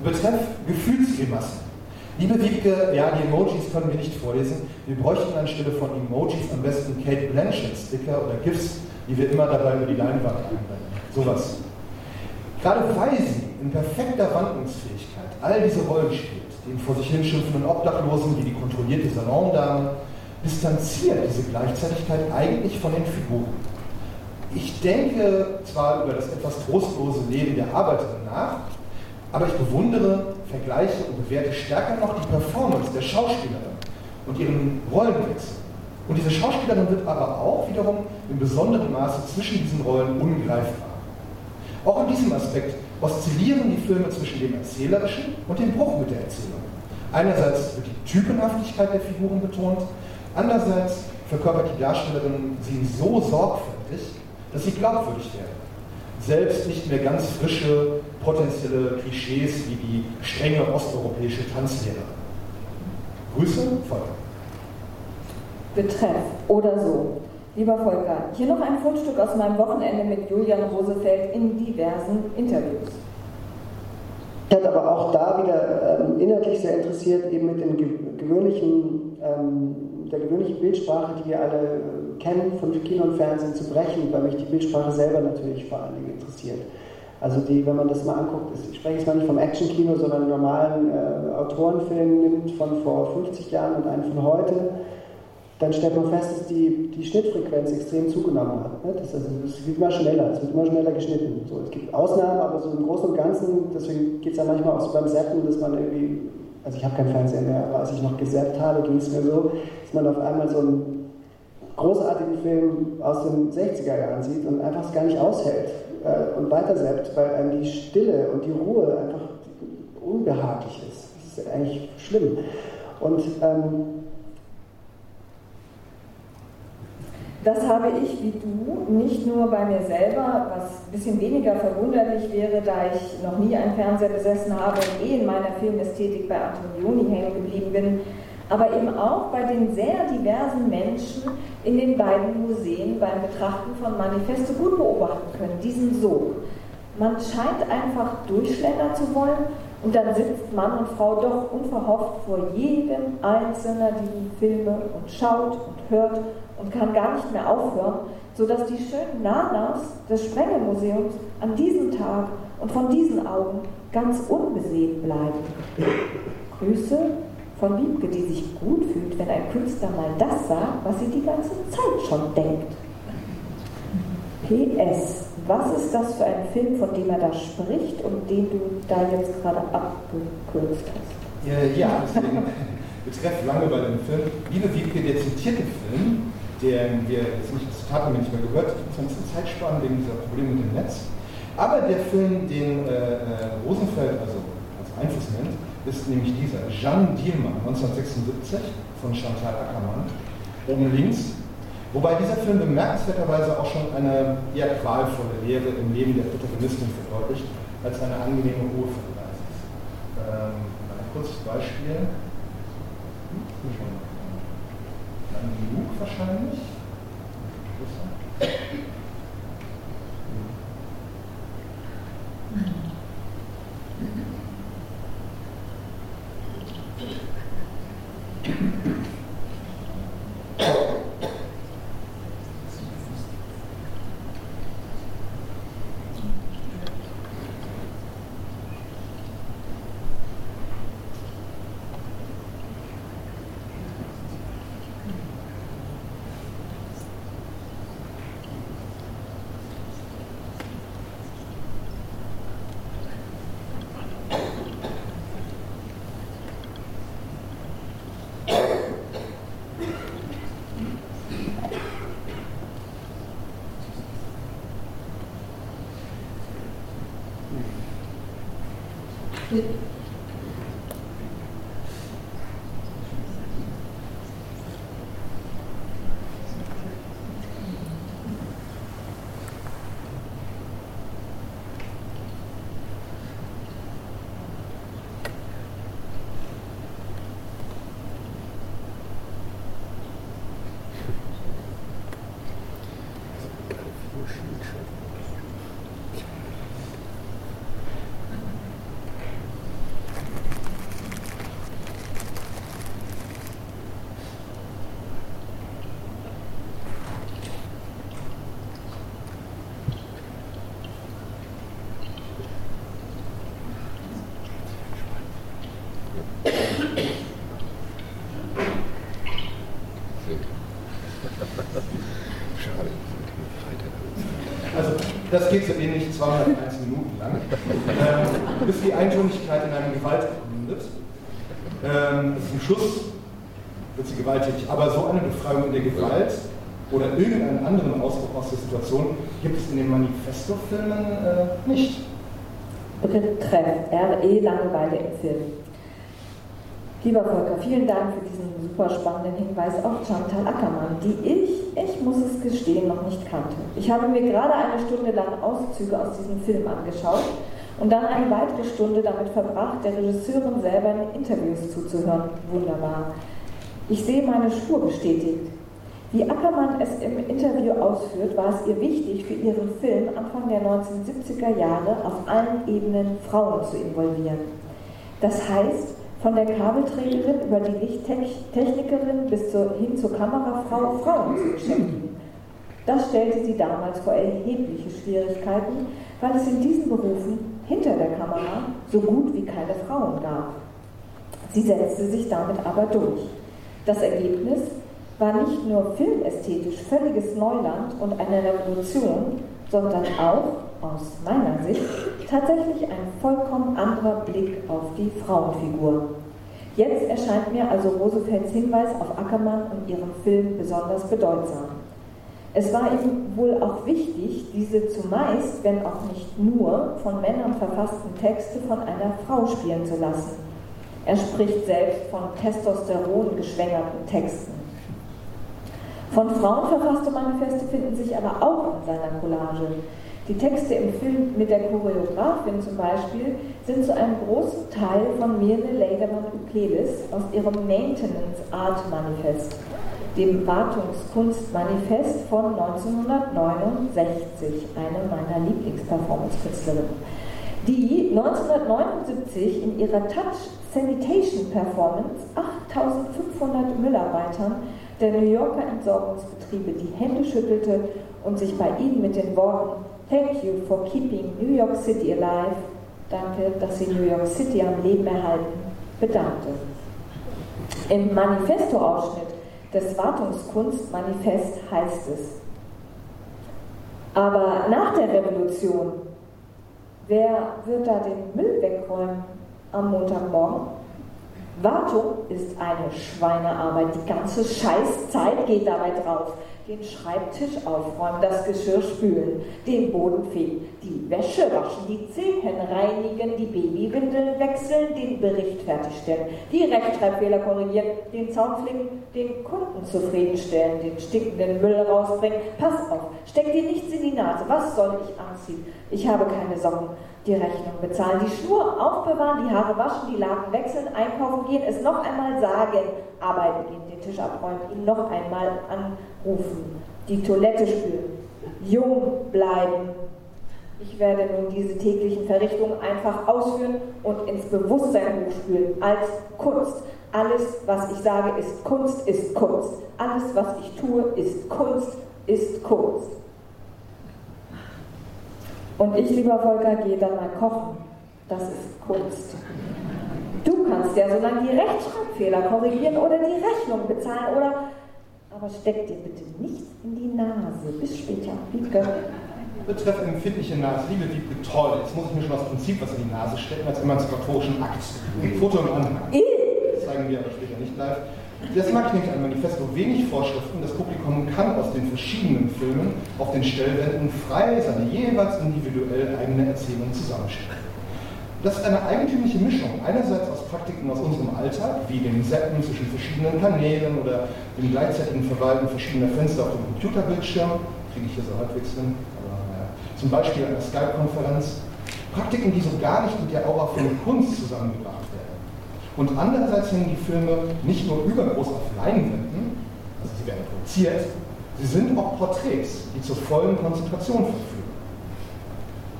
Betreff Gefühlsgrimassen. Liebe Wiebke, ja, die Emojis können wir nicht vorlesen. Wir bräuchten anstelle von Emojis am besten Kate Blanchett-Sticker oder GIFs, die wir immer dabei über die Leinwand einblenden. Sowas. Gerade weil sie in perfekter Wandlungsfähigkeit all diese Rollen spielt, den vor sich hinschimpfenden Obdachlosen wie die kontrollierte Salondame, distanziert diese Gleichzeitigkeit eigentlich von den Figuren. Ich denke zwar über das etwas trostlose Leben der Arbeiterin nach, aber ich bewundere vergleiche und bewerte stärker noch die Performance der Schauspielerin und ihren Rollenwechsel. Und diese Schauspielerin wird aber auch wiederum in besonderem Maße zwischen diesen Rollen ungreifbar. Auch in diesem Aspekt oszillieren die Filme zwischen dem Erzählerischen und dem Bruch mit der Erzählung. Einerseits wird die Typenhaftigkeit der Figuren betont, andererseits verkörpert die Darstellerin sie so sorgfältig, dass sie glaubwürdig werden selbst nicht mehr ganz frische potenzielle Klischees wie die strenge osteuropäische Tanzlehrerin. Grüße, Volker. Betreff oder so. Lieber Volker, hier noch ein Fundstück aus meinem Wochenende mit Julian Rosefeld in diversen Interviews. Ich hatte aber auch da wieder ähm, inhaltlich sehr interessiert, eben mit den gewöhnlichen, ähm, der gewöhnlichen Bildsprache, die wir alle kennen, von Kino und Fernsehen zu brechen, weil mich die Bildsprache selber natürlich vor allen Dingen interessiert. Also die, wenn man das mal anguckt, ich spreche jetzt mal nicht vom Actionkino, sondern einen normalen äh, Autorenfilm nimmt von vor 50 Jahren und einen von heute, dann stellt man fest, dass die, die Schnittfrequenz extrem zugenommen hat. Ne? Das, also, es wird immer schneller, es wird immer schneller geschnitten. So, es gibt Ausnahmen, aber so im Großen und Ganzen, deswegen geht es ja manchmal auch so beim Seppen, dass man irgendwie, also ich habe keinen Fernseher mehr, aber als ich noch gesäppt habe, ging es mir so, dass man auf einmal so einen großartigen Film aus den 60er Jahren sieht und einfach es gar nicht aushält äh, und weiter seppt, weil einem die Stille und die Ruhe einfach unbehaglich ist. Das ist eigentlich schlimm. Und ähm, Das habe ich wie du nicht nur bei mir selber, was ein bisschen weniger verwunderlich wäre, da ich noch nie einen Fernseher besessen habe und eh in meiner Filmästhetik bei Antonioni hängen geblieben bin, aber eben auch bei den sehr diversen Menschen in den beiden Museen beim Betrachten von Manifesto gut beobachten können, diesen Sog. Man scheint einfach durchschlendern zu wollen und dann sitzt Mann und Frau doch unverhofft vor jedem einzelnen dieser Filme und schaut und hört und kann gar nicht mehr aufhören, sodass die schönen Nanas des Sprengelmuseums an diesem Tag und von diesen Augen ganz unbesehen bleiben. Grüße von Wiebke, die sich gut fühlt, wenn ein Künstler mal das sagt, was sie die ganze Zeit schon denkt. PS, Was ist das für ein Film, von dem er da spricht und den du da jetzt gerade abgekürzt hast? Ja, deswegen betreff lange bei dem Film. Liebe Wiebke, der zitierte Film, den wir jetzt nicht, das Zitat haben wir nicht mehr gehört, bisschen Zeit sparen wegen dieser Probleme mit dem Netz. Aber der Film, den äh, äh Rosenfeld also als Einfluss nennt, ist nämlich dieser, Jeanne Dielmann, 1976 von Chantal Ackermann, oben links. Wobei dieser Film bemerkenswerterweise auch schon eine eher qualvolle Lehre im Leben der Protagonistin verdeutlicht, als eine angenehme Ruhe vergleicht. Ähm, ein kurzes Beispiel. Hm, lang genug wahrscheinlich. Das geht so ähnlich 201 Minuten lang, ähm, bis die Eintönigkeit in einem Gewaltakt mündet. Ähm, zum Schluss wird sie gewalttätig. Aber so eine Befreiung in der Gewalt oder irgendeinen anderen Ausdruck aus der Situation gibt es in den Manifesto-Filmen äh, nicht. Betreff RE Langeweile im Film. Lieber Volker, vielen Dank für diesen super spannenden Hinweis auf Chantal Ackermann, die ich, ich muss es gestehen, noch nicht kannte. Ich habe mir gerade eine Stunde lang Auszüge aus diesem Film angeschaut und dann eine weitere Stunde damit verbracht, der Regisseurin selber in Interviews zuzuhören. Wunderbar. Ich sehe meine Spur bestätigt. Wie Ackermann es im Interview ausführt, war es ihr wichtig, für ihren Film Anfang der 1970er Jahre auf allen Ebenen Frauen zu involvieren. Das heißt, von der Kabelträgerin über die Lichttechnikerin bis zur, hin zur Kamerafrau Frauen zu beschäftigen. Das stellte sie damals vor erhebliche Schwierigkeiten, weil es in diesen Berufen hinter der Kamera so gut wie keine Frauen gab. Sie setzte sich damit aber durch. Das Ergebnis war nicht nur filmästhetisch völliges Neuland und eine Revolution, sondern auch, aus meiner Sicht, tatsächlich ein vollkommen anderer Blick auf die Frauenfigur. Jetzt erscheint mir also Rosefelds Hinweis auf Ackermann und ihren Film besonders bedeutsam. Es war ihm wohl auch wichtig, diese zumeist, wenn auch nicht nur, von Männern verfassten Texte von einer Frau spielen zu lassen. Er spricht selbst von Testosteron geschwängerten Texten. Von Frauen verfasste Manifeste finden sich aber auch in seiner Collage. Die Texte im Film mit der Choreografin zum Beispiel sind zu einem großen Teil von Mirne Ledermann-Ukelis aus ihrem Maintenance Art Manifest, dem Wartungskunstmanifest von 1969, eine meiner Lieblingsperformance-Künstlerinnen, die 1979 in ihrer Touch Sanitation Performance 8500 Müllarbeitern der New Yorker Entsorgungsbetriebe die Hände schüttelte und sich bei ihnen mit den Worten Thank you for keeping New York City alive. Danke, dass Sie New York City am Leben erhalten, bedankte. Im Manifesto-Ausschnitt des Wartungskunstmanifest heißt es, Aber nach der Revolution, wer wird da den Müll wegräumen am Montagmorgen? Wartung ist eine Schweinearbeit. Die ganze Scheißzeit geht dabei drauf. Den Schreibtisch aufräumen, das Geschirr spülen, den Boden fegen, die Wäsche waschen, die Zehen reinigen, die Babywindeln wechseln, den Bericht fertigstellen, die Rechtschreibfehler korrigieren, den Zaun flicken, den Kunden zufriedenstellen, den stinkenden Müll rausbringen. Pass auf, steck dir nichts in die Nase. Was soll ich anziehen? Ich habe keine Socken die Rechnung bezahlen, die Schnur aufbewahren, die Haare waschen, die Laken wechseln, einkaufen gehen, es noch einmal sagen, arbeiten gehen, den Tisch abräumen, ihn noch einmal anrufen, die Toilette spülen, jung bleiben. Ich werde nun diese täglichen Verrichtungen einfach ausführen und ins Bewusstsein hochspülen als Kunst. Alles, was ich sage, ist Kunst, ist Kunst. Alles, was ich tue, ist Kunst, ist Kunst. Und ich, lieber Volker, gehe dann mal kochen. Das ist Kunst. Du kannst ja so lange die Rechtschreibfehler korrigieren oder die Rechnung bezahlen oder. Aber steck dir bitte nichts in die Nase. Bis später. Wiebke. Betreff empfindliche Nase. Liebe Wiebke, toll. Jetzt muss ich mir schon das Prinzip was in die Nase stecken als emanzipatorischen Akt. Foto im Anhang. Das zeigen wir aber später nicht live. Das mag nämlich ein Manifesto wenig Vorschriften. Das Publikum kann aus den verschiedenen Filmen auf den Stellwänden frei seine jeweils individuell eigene Erzählung zusammenstellen. Das ist eine eigentümliche Mischung. Einerseits aus Praktiken aus unserem Alltag, wie dem Zappen zwischen verschiedenen Kanälen oder dem gleichzeitigen Verwalten verschiedener Fenster auf dem Computerbildschirm, kriege ich hier so halbwegs hin, aber naja, zum Beispiel eine Skype-Konferenz. Praktiken, die so gar nicht mit der Aura von Kunst zusammengebracht und andererseits hängen die Filme nicht nur übergroß auf Leinwänden, also sie werden produziert, sie sind auch Porträts, die zur vollen Konzentration verführen.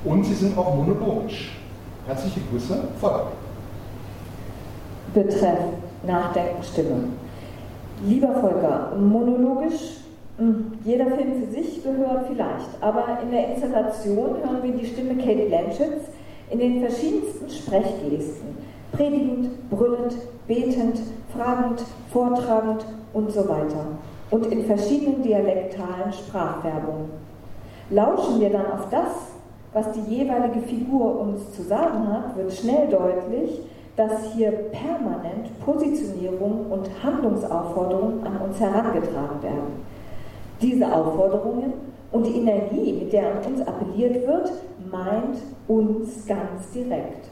Und sie sind auch monologisch. Herzliche Grüße, Volker. Betreff Nachdenken, Stimme. Lieber Volker, monologisch, hm, jeder Film für sich gehört vielleicht, aber in der Installation hören wir die Stimme Kate Blanchetts in den verschiedensten Sprechgesten predigend, brüllend, betend, fragend, vortragend und so weiter und in verschiedenen dialektalen Sprachfärbungen. Lauschen wir dann auf das, was die jeweilige Figur uns zu sagen hat, wird schnell deutlich, dass hier permanent Positionierung und Handlungsaufforderungen an uns herangetragen werden. Diese Aufforderungen und die Energie, mit der an uns appelliert wird, meint uns ganz direkt.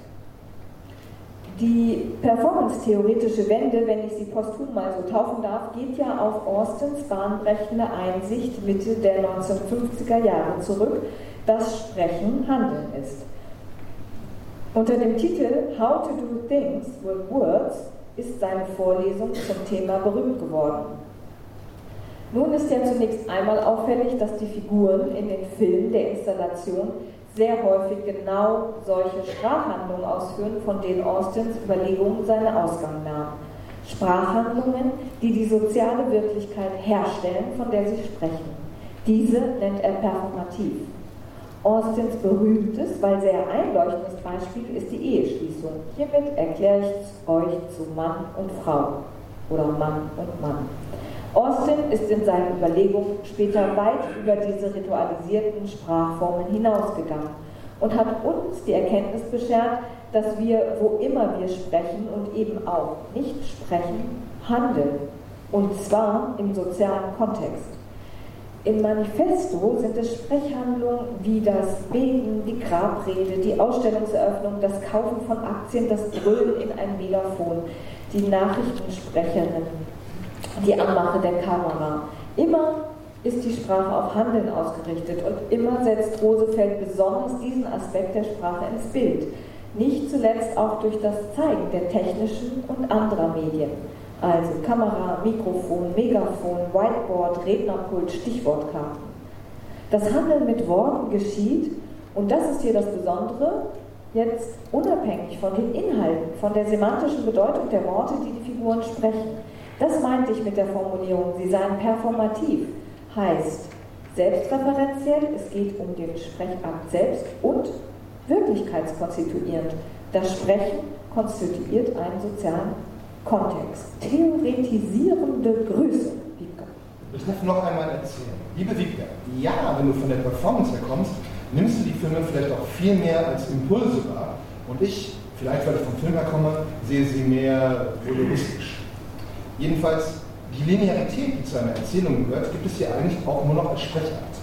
Die performance-theoretische Wende, wenn ich sie posthum mal so taufen darf, geht ja auf Austins bahnbrechende Einsicht Mitte der 1950er Jahre zurück, dass Sprechen Handeln ist. Unter dem Titel How to Do Things with Words ist seine Vorlesung zum Thema berühmt geworden. Nun ist ja zunächst einmal auffällig, dass die Figuren in den Filmen der Installation sehr häufig genau solche Sprachhandlungen ausführen, von denen Austins Überlegungen seinen Ausgang nahmen. Sprachhandlungen, die die soziale Wirklichkeit herstellen, von der sie sprechen. Diese nennt er performativ. Austins berühmtes, weil sehr einleuchtendes Beispiel ist die Eheschließung. Hiermit erkläre ich euch zu Mann und Frau oder Mann und Mann. Austin ist in seinen Überlegungen später weit über diese ritualisierten Sprachformen hinausgegangen und hat uns die Erkenntnis beschert, dass wir, wo immer wir sprechen und eben auch nicht sprechen, handeln. Und zwar im sozialen Kontext. Im Manifesto sind es Sprechhandlungen wie das Beten, die Grabrede, die Ausstellungseröffnung, das Kaufen von Aktien, das Brüllen in ein Megafon, die Nachrichtensprecherin, die Anmache der Kamera. Immer ist die Sprache auf Handeln ausgerichtet und immer setzt Rosefeld besonders diesen Aspekt der Sprache ins Bild. Nicht zuletzt auch durch das Zeigen der technischen und anderer Medien. Also Kamera, Mikrofon, Megafon, Whiteboard, Rednerpult, Stichwortkarten. Das Handeln mit Worten geschieht, und das ist hier das Besondere, jetzt unabhängig von den Inhalten, von der semantischen Bedeutung der Worte, die die Figuren sprechen. Das meinte ich mit der Formulierung, sie seien performativ, heißt selbstreferenziell, es geht um den Sprechakt selbst und wirklichkeitskonstituierend. Das Sprechen konstituiert einen sozialen Kontext. Theoretisierende Grüße, Ich darf noch einmal erzählen. liebe Wiebke, ja, wenn du von der Performance her kommst, nimmst du die Filme vielleicht auch viel mehr als Impulse wahr. Und ich, vielleicht weil ich vom Film her komme, sehe sie mehr voyeuristisch. Jedenfalls, die Linearität, die zu einer Erzählung gehört, gibt es hier eigentlich auch nur noch als Sprechart.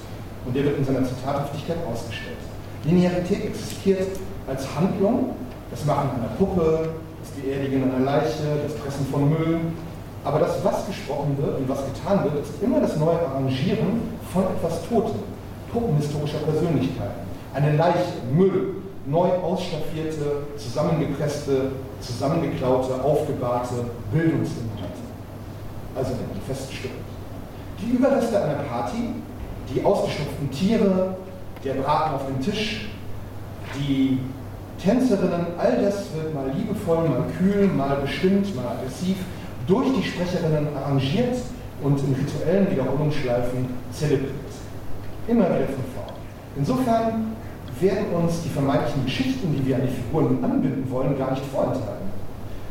Und der wird in seiner Zitathaftigkeit ausgestellt. Linearität existiert als Handlung, das Machen einer Puppe, das Beerdigen einer Leiche, das Pressen von Müll. Aber das, was gesprochen wird und was getan wird, ist immer das neue Arrangieren von etwas Totem, puppenhistorischer Persönlichkeiten. Eine Leiche, Müll, neu ausstaffierte, zusammengepresste, zusammengeklaute, aufgebahrte Bildungsinhalte. Also eine feste Stücke. Die Überreste einer Party, die ausgestopften Tiere, der Braten auf dem Tisch, die Tänzerinnen, all das wird mal liebevoll, mal kühl, mal bestimmt, mal aggressiv durch die Sprecherinnen arrangiert und in rituellen Wiederholungsschleifen zelebriert. Immer wieder von vorn. Insofern werden uns die vermeintlichen Geschichten, die wir an die Figuren anbinden wollen, gar nicht vorenthalten.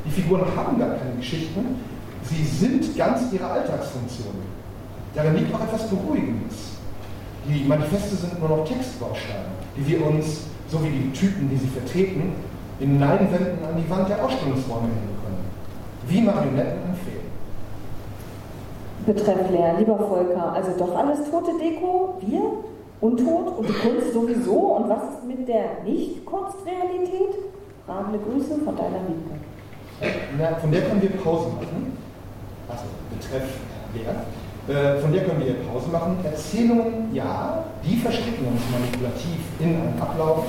Die Figuren haben gar keine Geschichten, sie sind ganz ihre Alltagsfunktionen. Darin liegt auch etwas Beruhigendes. Die Manifeste sind nur noch Textbausteine, die wir uns, so wie die Typen, die sie vertreten, in Leinwänden an die Wand der Ausstellungsräume hängen können. Wie Marionetten Fäden. Betreff leer, lieber Volker, also doch alles tote Deko? Wir? Untot und die Kunst sowieso? Und was ist mit der Nicht-Kunstrealität? Fragende Grüße von deiner Liebe. von der können wir Pause machen. Also, betreff leer. Äh, von der können wir hier Pause machen. Erzählungen, ja, die verstricken uns manipulativ in einen Ablauf,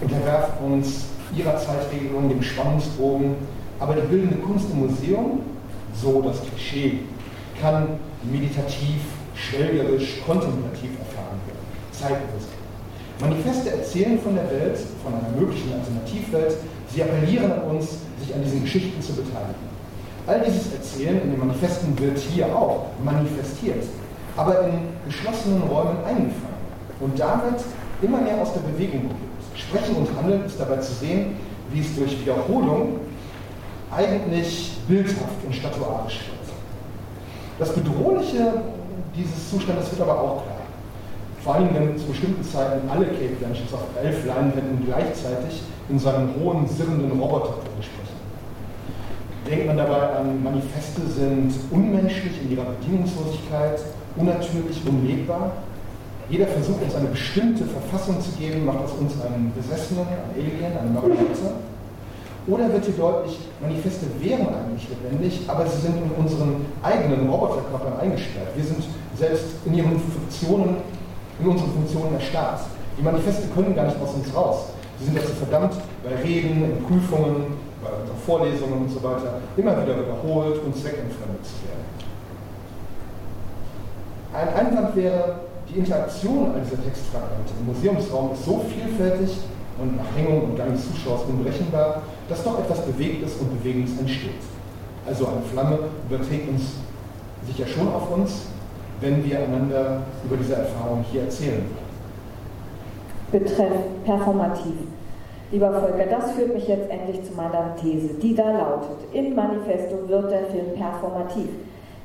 unterwerfen uns ihrer Zeitregelung, dem Spannungsbogen, aber die bildende Kunst im Museum, so das Klischee, kann meditativ, schwelgerisch, kontemplativ erfahren werden. Zeitlos. Manifeste erzählen von der Welt, von einer möglichen Alternativwelt. Sie appellieren an uns, sich an diesen Geschichten zu beteiligen. All dieses Erzählen in den Manifesten wird hier auch manifestiert, aber in geschlossenen Räumen eingefangen und damit immer mehr aus der Bewegung geholt. Sprechen und Handeln ist dabei zu sehen, wie es durch Wiederholung eigentlich bildhaft und statuarisch wird. Das Bedrohliche dieses Zustandes wird aber auch klar. Vor allem, wenn zu bestimmten Zeiten alle Cape Blanchets auf elf Leinwänden gleichzeitig in seinem hohen, sirrenden Roboterton sprechen. Denkt man dabei an, Manifeste sind unmenschlich in ihrer Bedingungslosigkeit, unnatürlich, unlebbar. Jeder Versuch, uns eine bestimmte Verfassung zu geben, macht aus uns einen Besessenen, einen Alien, einen Marionette. Oder wird hier deutlich, Manifeste wären eigentlich lebendig, aber sie sind in unseren eigenen Roboterkörpern eingesperrt. Wir sind selbst in ihren Funktionen, in unseren Funktionen erstarrt. Die Manifeste können gar nicht aus uns raus. Sie sind dazu verdammt, bei Reden, in Prüfungen, Vorlesungen und so weiter immer wieder wiederholt und zweckentfremdet zu werden. Ein Einwand wäre, die Interaktion all dieser Textfragmente im Museumsraum ist so vielfältig und nach Hängung und Gang des Zuschauers unberechenbar, dass doch etwas Bewegtes und Bewegendes entsteht. Also eine Flamme überträgt uns sicher schon auf uns, wenn wir einander über diese Erfahrung hier erzählen. Betreff performativ. Lieber Volker, das führt mich jetzt endlich zu meiner These, die da lautet, im Manifesto wird der Film performativ.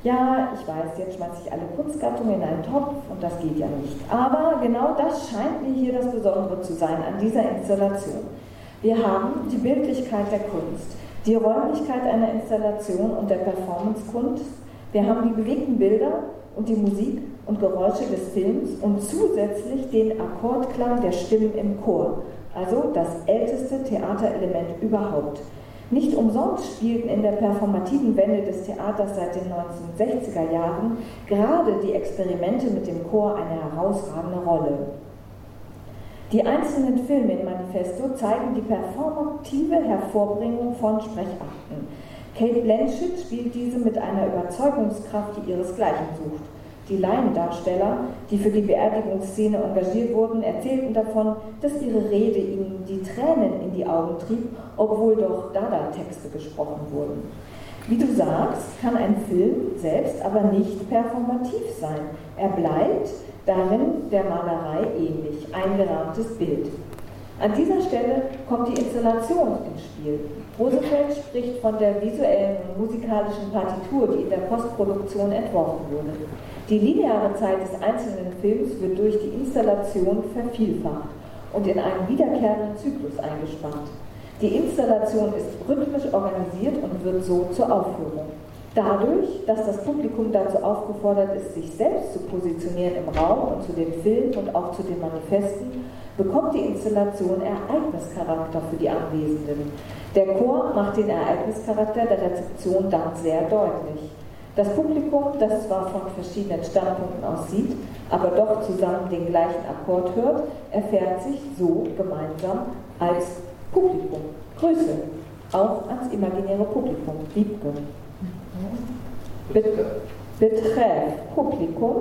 Ja, ich weiß, jetzt schmeiße ich alle Kunstgattungen in einen Topf und das geht ja nicht. Aber genau das scheint mir hier das Besondere zu sein an dieser Installation. Wir haben die Bildlichkeit der Kunst, die Räumlichkeit einer Installation und der Performancekunst. Wir haben die bewegten Bilder und die Musik und Geräusche des Films und zusätzlich den Akkordklang der Stimmen im Chor also das älteste Theaterelement überhaupt. Nicht umsonst spielten in der performativen Wende des Theaters seit den 1960er Jahren gerade die Experimente mit dem Chor eine herausragende Rolle. Die einzelnen Filme im Manifesto zeigen die performative Hervorbringung von Sprechakten. Kate Blanchett spielt diese mit einer Überzeugungskraft, die ihresgleichen sucht. Die Laiendarsteller, die für die Beerdigungsszene engagiert wurden, erzählten davon, dass ihre Rede ihnen die Tränen in die Augen trieb, obwohl doch Dada-Texte gesprochen wurden. Wie du sagst, kann ein Film selbst aber nicht performativ sein. Er bleibt darin der Malerei ähnlich, ein gerahmtes Bild. An dieser Stelle kommt die Installation ins Spiel. Roosevelt spricht von der visuellen und musikalischen Partitur, die in der Postproduktion entworfen wurde. Die lineare Zeit des einzelnen Films wird durch die Installation vervielfacht und in einen wiederkehrenden Zyklus eingespannt. Die Installation ist rhythmisch organisiert und wird so zur Aufführung. Dadurch, dass das Publikum dazu aufgefordert ist, sich selbst zu positionieren im Raum und zu den Filmen und auch zu den Manifesten, bekommt die Installation Ereignischarakter für die Anwesenden. Der Chor macht den Ereignischarakter der Rezeption dann sehr deutlich. Das Publikum, das zwar von verschiedenen Standpunkten aus sieht, aber doch zusammen den gleichen Akkord hört, erfährt sich so gemeinsam als Publikum. Grüße, auch ans imaginäre Publikum, Wiebke. Betreff Publikum.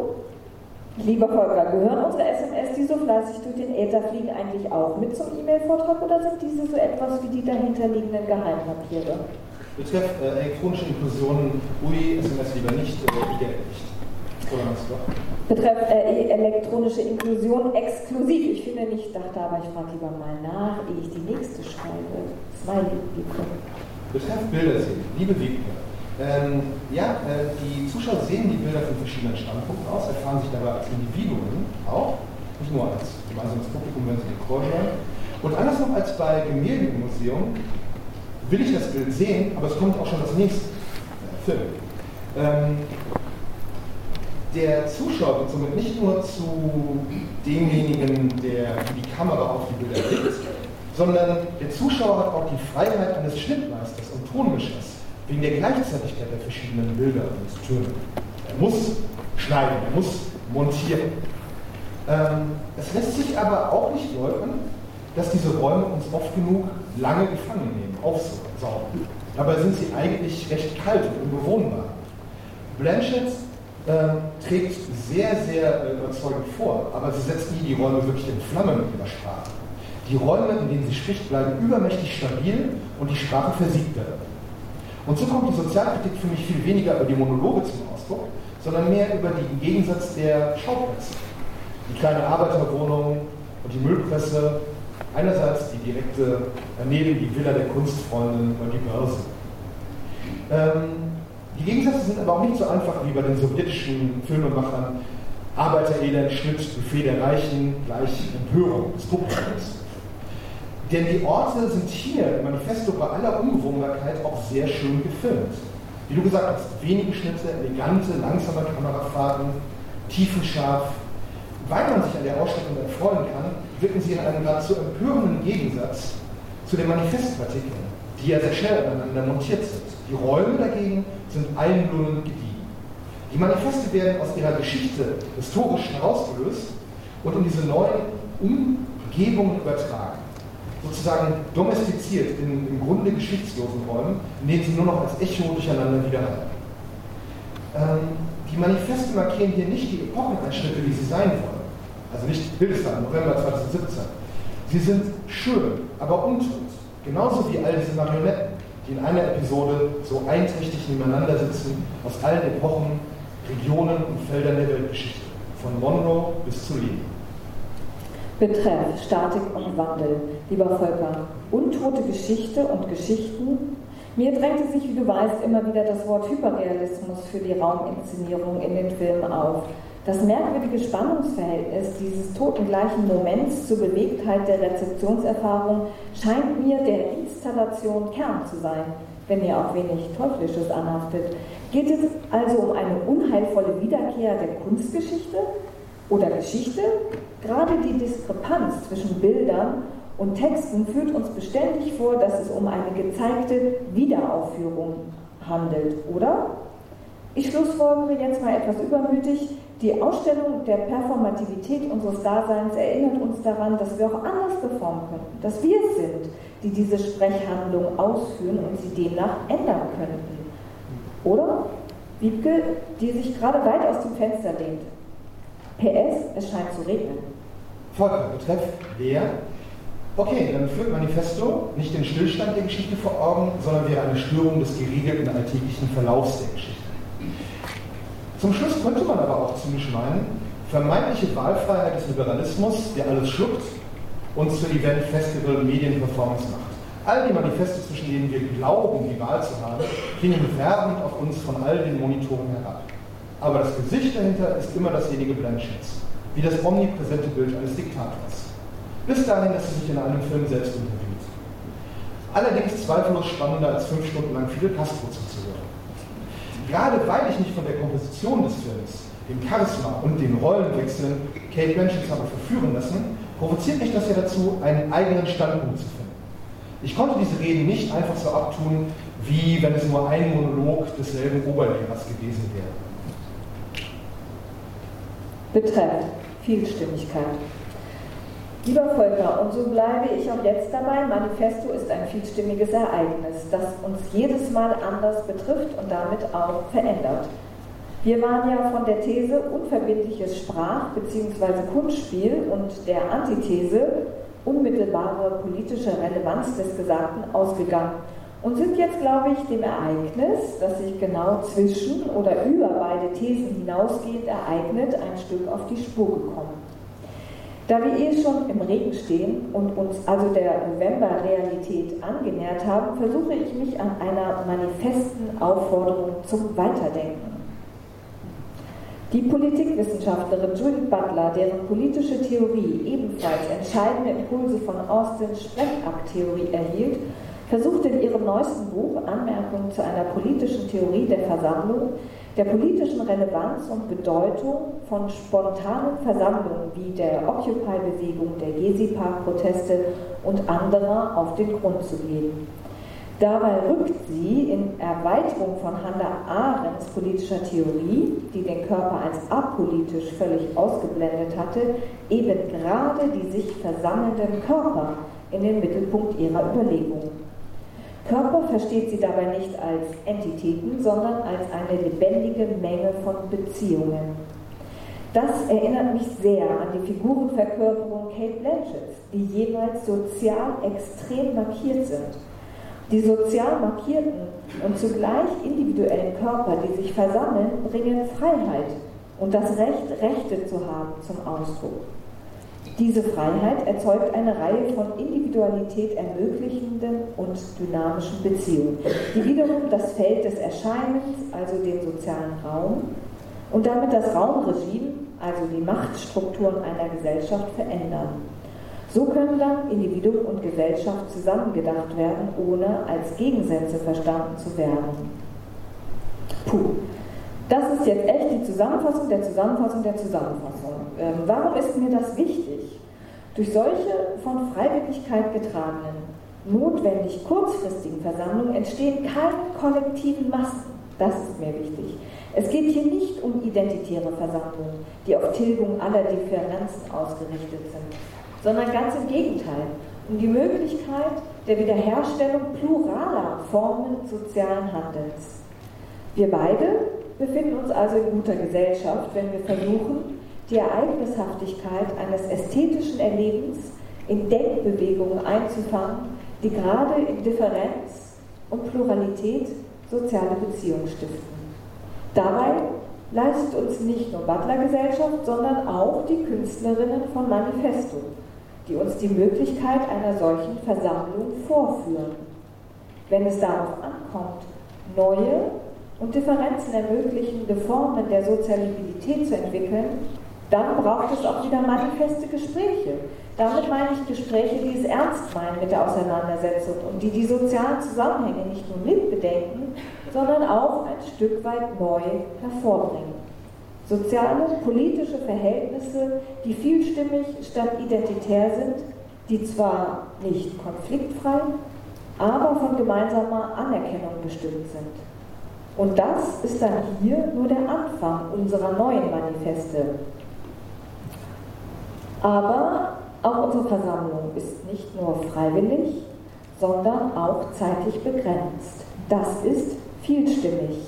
Lieber Volker, gehören unsere SMS, die so fleißig durch den Äther fliegen, eigentlich auch mit zum E-Mail-Vortrag oder sind diese so etwas wie die dahinterliegenden Geheimpapiere? Betreff äh, elektronische Inklusion, UI, SMS lieber nicht, äh, IDL nicht. Betreff äh, elektronische Inklusion exklusiv. Ich finde nicht, dachte aber, ich frage lieber mal nach, ehe ich die nächste schreibe. Smiley, Wiebke. Betreff Bilder sehen. Liebe Wiebke, ähm, ja, äh, die Zuschauer sehen die Bilder von verschiedenen Standpunkten aus, erfahren sich dabei als Individuen auch, nicht nur als gemeinsames Publikum, wenn sie den Chor hören. Und anders noch als bei Gemälde im Museum will ich das Bild sehen, aber es kommt auch schon das nächste äh, Film. Ähm, der Zuschauer wird somit nicht nur zu demjenigen, der die Kamera auf die Bilder legt, sondern der Zuschauer hat auch die Freiheit eines Schnittmeisters und Tonmischers wegen der Gleichzeitigkeit der verschiedenen Bilder und Töne. Er muss schneiden, er muss montieren. Ähm, es lässt sich aber auch nicht leugnen, dass diese Räume uns oft genug lange gefangen nehmen, aufsaugen. Dabei sind sie eigentlich recht kalt und unbewohnbar. Blanchett äh, trägt sehr, sehr äh, überzeugend vor, aber sie setzt nie die Räume wirklich in Flammen mit ihrer Sprache. Die Räume, in denen sie spricht, bleiben übermächtig stabil und die Sprache versiegt darin. Und so kommt die Sozialkritik für mich viel weniger über die Monologe zum Ausdruck, sondern mehr über den Gegensatz der Schauplätze. Die kleine Arbeiterwohnung und die Müllpresse, einerseits die direkte daneben die Villa der Kunstfreundin und die Börse. Ähm, die Gegensätze sind aber auch nicht so einfach wie bei den sowjetischen Filmemachern. Arbeiterelend, Schnitt, Buffet der Reichen, gleich Empörung des Publikums. Denn die Orte sind hier im Manifesto bei aller Unbewohnbarkeit auch sehr schön gefilmt. Wie du gesagt hast, wenige Schnitte, elegante, langsame Kamerafahrten, tiefenscharf. Weil man sich an der Ausstattung erfreuen kann, wirken sie in einem geradezu empörenden Gegensatz zu den Manifestpartikeln, die ja sehr schnell aneinander montiert sind. Die Räume dagegen sind einlullend gediegen. Die Manifeste werden aus ihrer Geschichte historisch herausgelöst und in diese neuen Umgebungen übertragen sozusagen domestiziert in im Grunde geschichtslosen Räumen, in denen sie nur noch als Echo durcheinander widerhallen. Ähm, die Manifeste markieren hier nicht die Epocheneinschnitte, wie sie sein wollen. Also nicht Hildesheim, November 2017. Sie sind schön, aber untot. Genauso wie all diese Marionetten, die in einer Episode so einträchtig nebeneinander sitzen, aus allen Epochen, Regionen und Feldern der Weltgeschichte. Von Monroe bis zu Lee. Betreff Statik und Wandel. Lieber Volker, untote Geschichte und Geschichten. Mir drängte sich, wie du weißt, immer wieder das Wort Hyperrealismus für die Rauminszenierung in den Filmen auf. Das merkwürdige Spannungsverhältnis dieses totengleichen Moments zur Bewegtheit der Rezeptionserfahrung scheint mir der Installation Kern zu sein, wenn ihr auch wenig Teuflisches anhaftet. Geht es also um eine unheilvolle Wiederkehr der Kunstgeschichte oder Geschichte? Gerade die Diskrepanz zwischen Bildern und Texten führt uns beständig vor, dass es um eine gezeigte Wiederaufführung handelt, oder? Ich schlussfolgere jetzt mal etwas übermütig. Die Ausstellung der Performativität unseres Daseins erinnert uns daran, dass wir auch anders performen können, dass wir es sind, die diese Sprechhandlung ausführen und sie demnach ändern könnten. Oder? Wiebke, die sich gerade weit aus dem Fenster lehnt. PS, es scheint zu regnen. Volker, betreff wer? Okay, dann führt Manifesto nicht den Stillstand der Geschichte vor Augen, sondern wäre eine Störung des geregelten alltäglichen Verlaufs der Geschichte. Zum Schluss könnte man aber auch zynisch meinen, vermeintliche Wahlfreiheit des Liberalismus, der alles schluckt und zur Event, Festival, Medienperformance macht. All die Manifeste, zwischen denen wir glauben, die Wahl zu haben, klingen werbend auf uns von all den Monitoren herab. aber das Gesicht dahinter ist immer dasjenige Blanchetts, wie das omnipräsente Bild eines Diktators. Bis dahin, dass er sich in einem Film selbst interviewt. Allerdings zweifellos spannender als fünf Stunden lang Fidel Castro zuzuhören. Gerade weil ich mich von der Komposition des Films, dem Charisma und den Rollenwechseln Kate Blanchetts habe verführen lassen, provoziert mich das ja dazu, einen eigenen Standpunkt zu finden. Ich konnte diese Reden nicht einfach so abtun, wie wenn es nur ein Monolog desselben Oberlehrers gewesen wäre. Betreff Vielstimmigkeit. Lieber Volker, und so bleibe ich auch jetzt dabei, Manifesto ist ein vielstimmiges Ereignis, das uns jedes Mal anders betrifft und damit auch verändert. Wir waren ja von der These unverbindliches Sprach- bzw. Kunstspiel und der Antithese unmittelbare politische Relevanz des Gesagten ausgegangen und sind jetzt, glaube ich, dem Ereignis, das sich genau zwischen oder über beide Thesen hinausgehend ereignet, ein Stück auf die Spur gekommen. Da wir eh schon im Regen stehen und uns also der November-Realität angenähert haben, versuche ich mich an einer manifesten Aufforderung zum Weiterdenken. Die Politikwissenschaftlerin Judith Butler, deren politische Theorie ebenfalls entscheidende Impulse von Austins Sprechakttheorie erhielt, versucht in ihrem neuesten Buch Anmerkungen zu einer politischen Theorie der Versammlung der politischen Relevanz und Bedeutung von spontanen Versammlungen wie der Occupy-Bewegung, der Gezi-Park-Proteste und anderer auf den Grund zu gehen. Dabei rückt sie in Erweiterung von Hannah Arendts politischer Theorie, die den Körper als apolitisch völlig ausgeblendet hatte, eben gerade die sich versammelnden Körper in den Mittelpunkt ihrer Überlegungen. Körper versteht sie dabei nicht als Entitäten, sondern als eine lebendige Menge von Beziehungen. Das erinnert mich sehr an die Figurenverkörperung Kate Blanchetts, die jeweils sozial extrem markiert sind die sozial markierten und zugleich individuellen Körper, die sich versammeln, bringen Freiheit und das Recht, Rechte zu haben zum Ausdruck. Diese Freiheit erzeugt eine Reihe von Individualität ermöglichenden und dynamischen Beziehungen, die wiederum das Feld des Erscheinens, also den sozialen Raum, und damit das Raumregime, also die Machtstrukturen einer Gesellschaft, verändern. So können dann Individuum und Gesellschaft zusammengedacht werden, ohne als Gegensätze verstanden zu werden. Puh. Das ist jetzt echt die Zusammenfassung der Zusammenfassung der Zusammenfassung. Ähm, warum ist mir das wichtig? Durch solche von Freiwilligkeit getragenen, notwendig kurzfristigen Versammlungen entstehen keine kollektiven Massen. Das ist mir wichtig. Es geht hier nicht um identitäre Versammlungen, die auf Tilgung aller Differenzen ausgerichtet sind sondern ganz im Gegenteil, um die Möglichkeit der Wiederherstellung pluraler Formen sozialen Handelns. Wir beide befinden uns also in guter Gesellschaft, wenn wir versuchen, die Ereignishaftigkeit eines ästhetischen Erlebens in Denkbewegungen einzufangen, die gerade in Differenz und Pluralität soziale Beziehungen stiften. Dabei leistet uns nicht nur Butler Gesellschaft, sondern auch die Künstlerinnen von Manifesto, die uns die Möglichkeit einer solchen Versammlung vorführen. Wenn es darauf ankommt, neue und Differenzen ermöglichende Formen der Sozialisabilität zu entwickeln, dann braucht es auch wieder manifeste Gespräche. Damit meine ich Gespräche, die es ernst meinen mit der Auseinandersetzung und die die sozialen Zusammenhänge nicht nur mitbedenken, sondern auch ein Stück weit neu hervorbringen. Soziale, politische Verhältnisse, die vielstimmig statt identitär sind, die zwar nicht konfliktfrei, aber von gemeinsamer Anerkennung bestimmt sind. Und das ist dann hier nur der Anfang unserer neuen Manifeste. Aber auch unsere Versammlung ist nicht nur freiwillig, sondern auch zeitlich begrenzt. Das ist vielstimmig,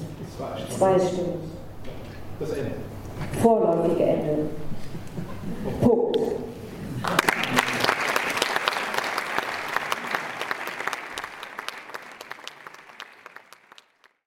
zweistimmig. Das Ende vorläufige Ende. Punkt.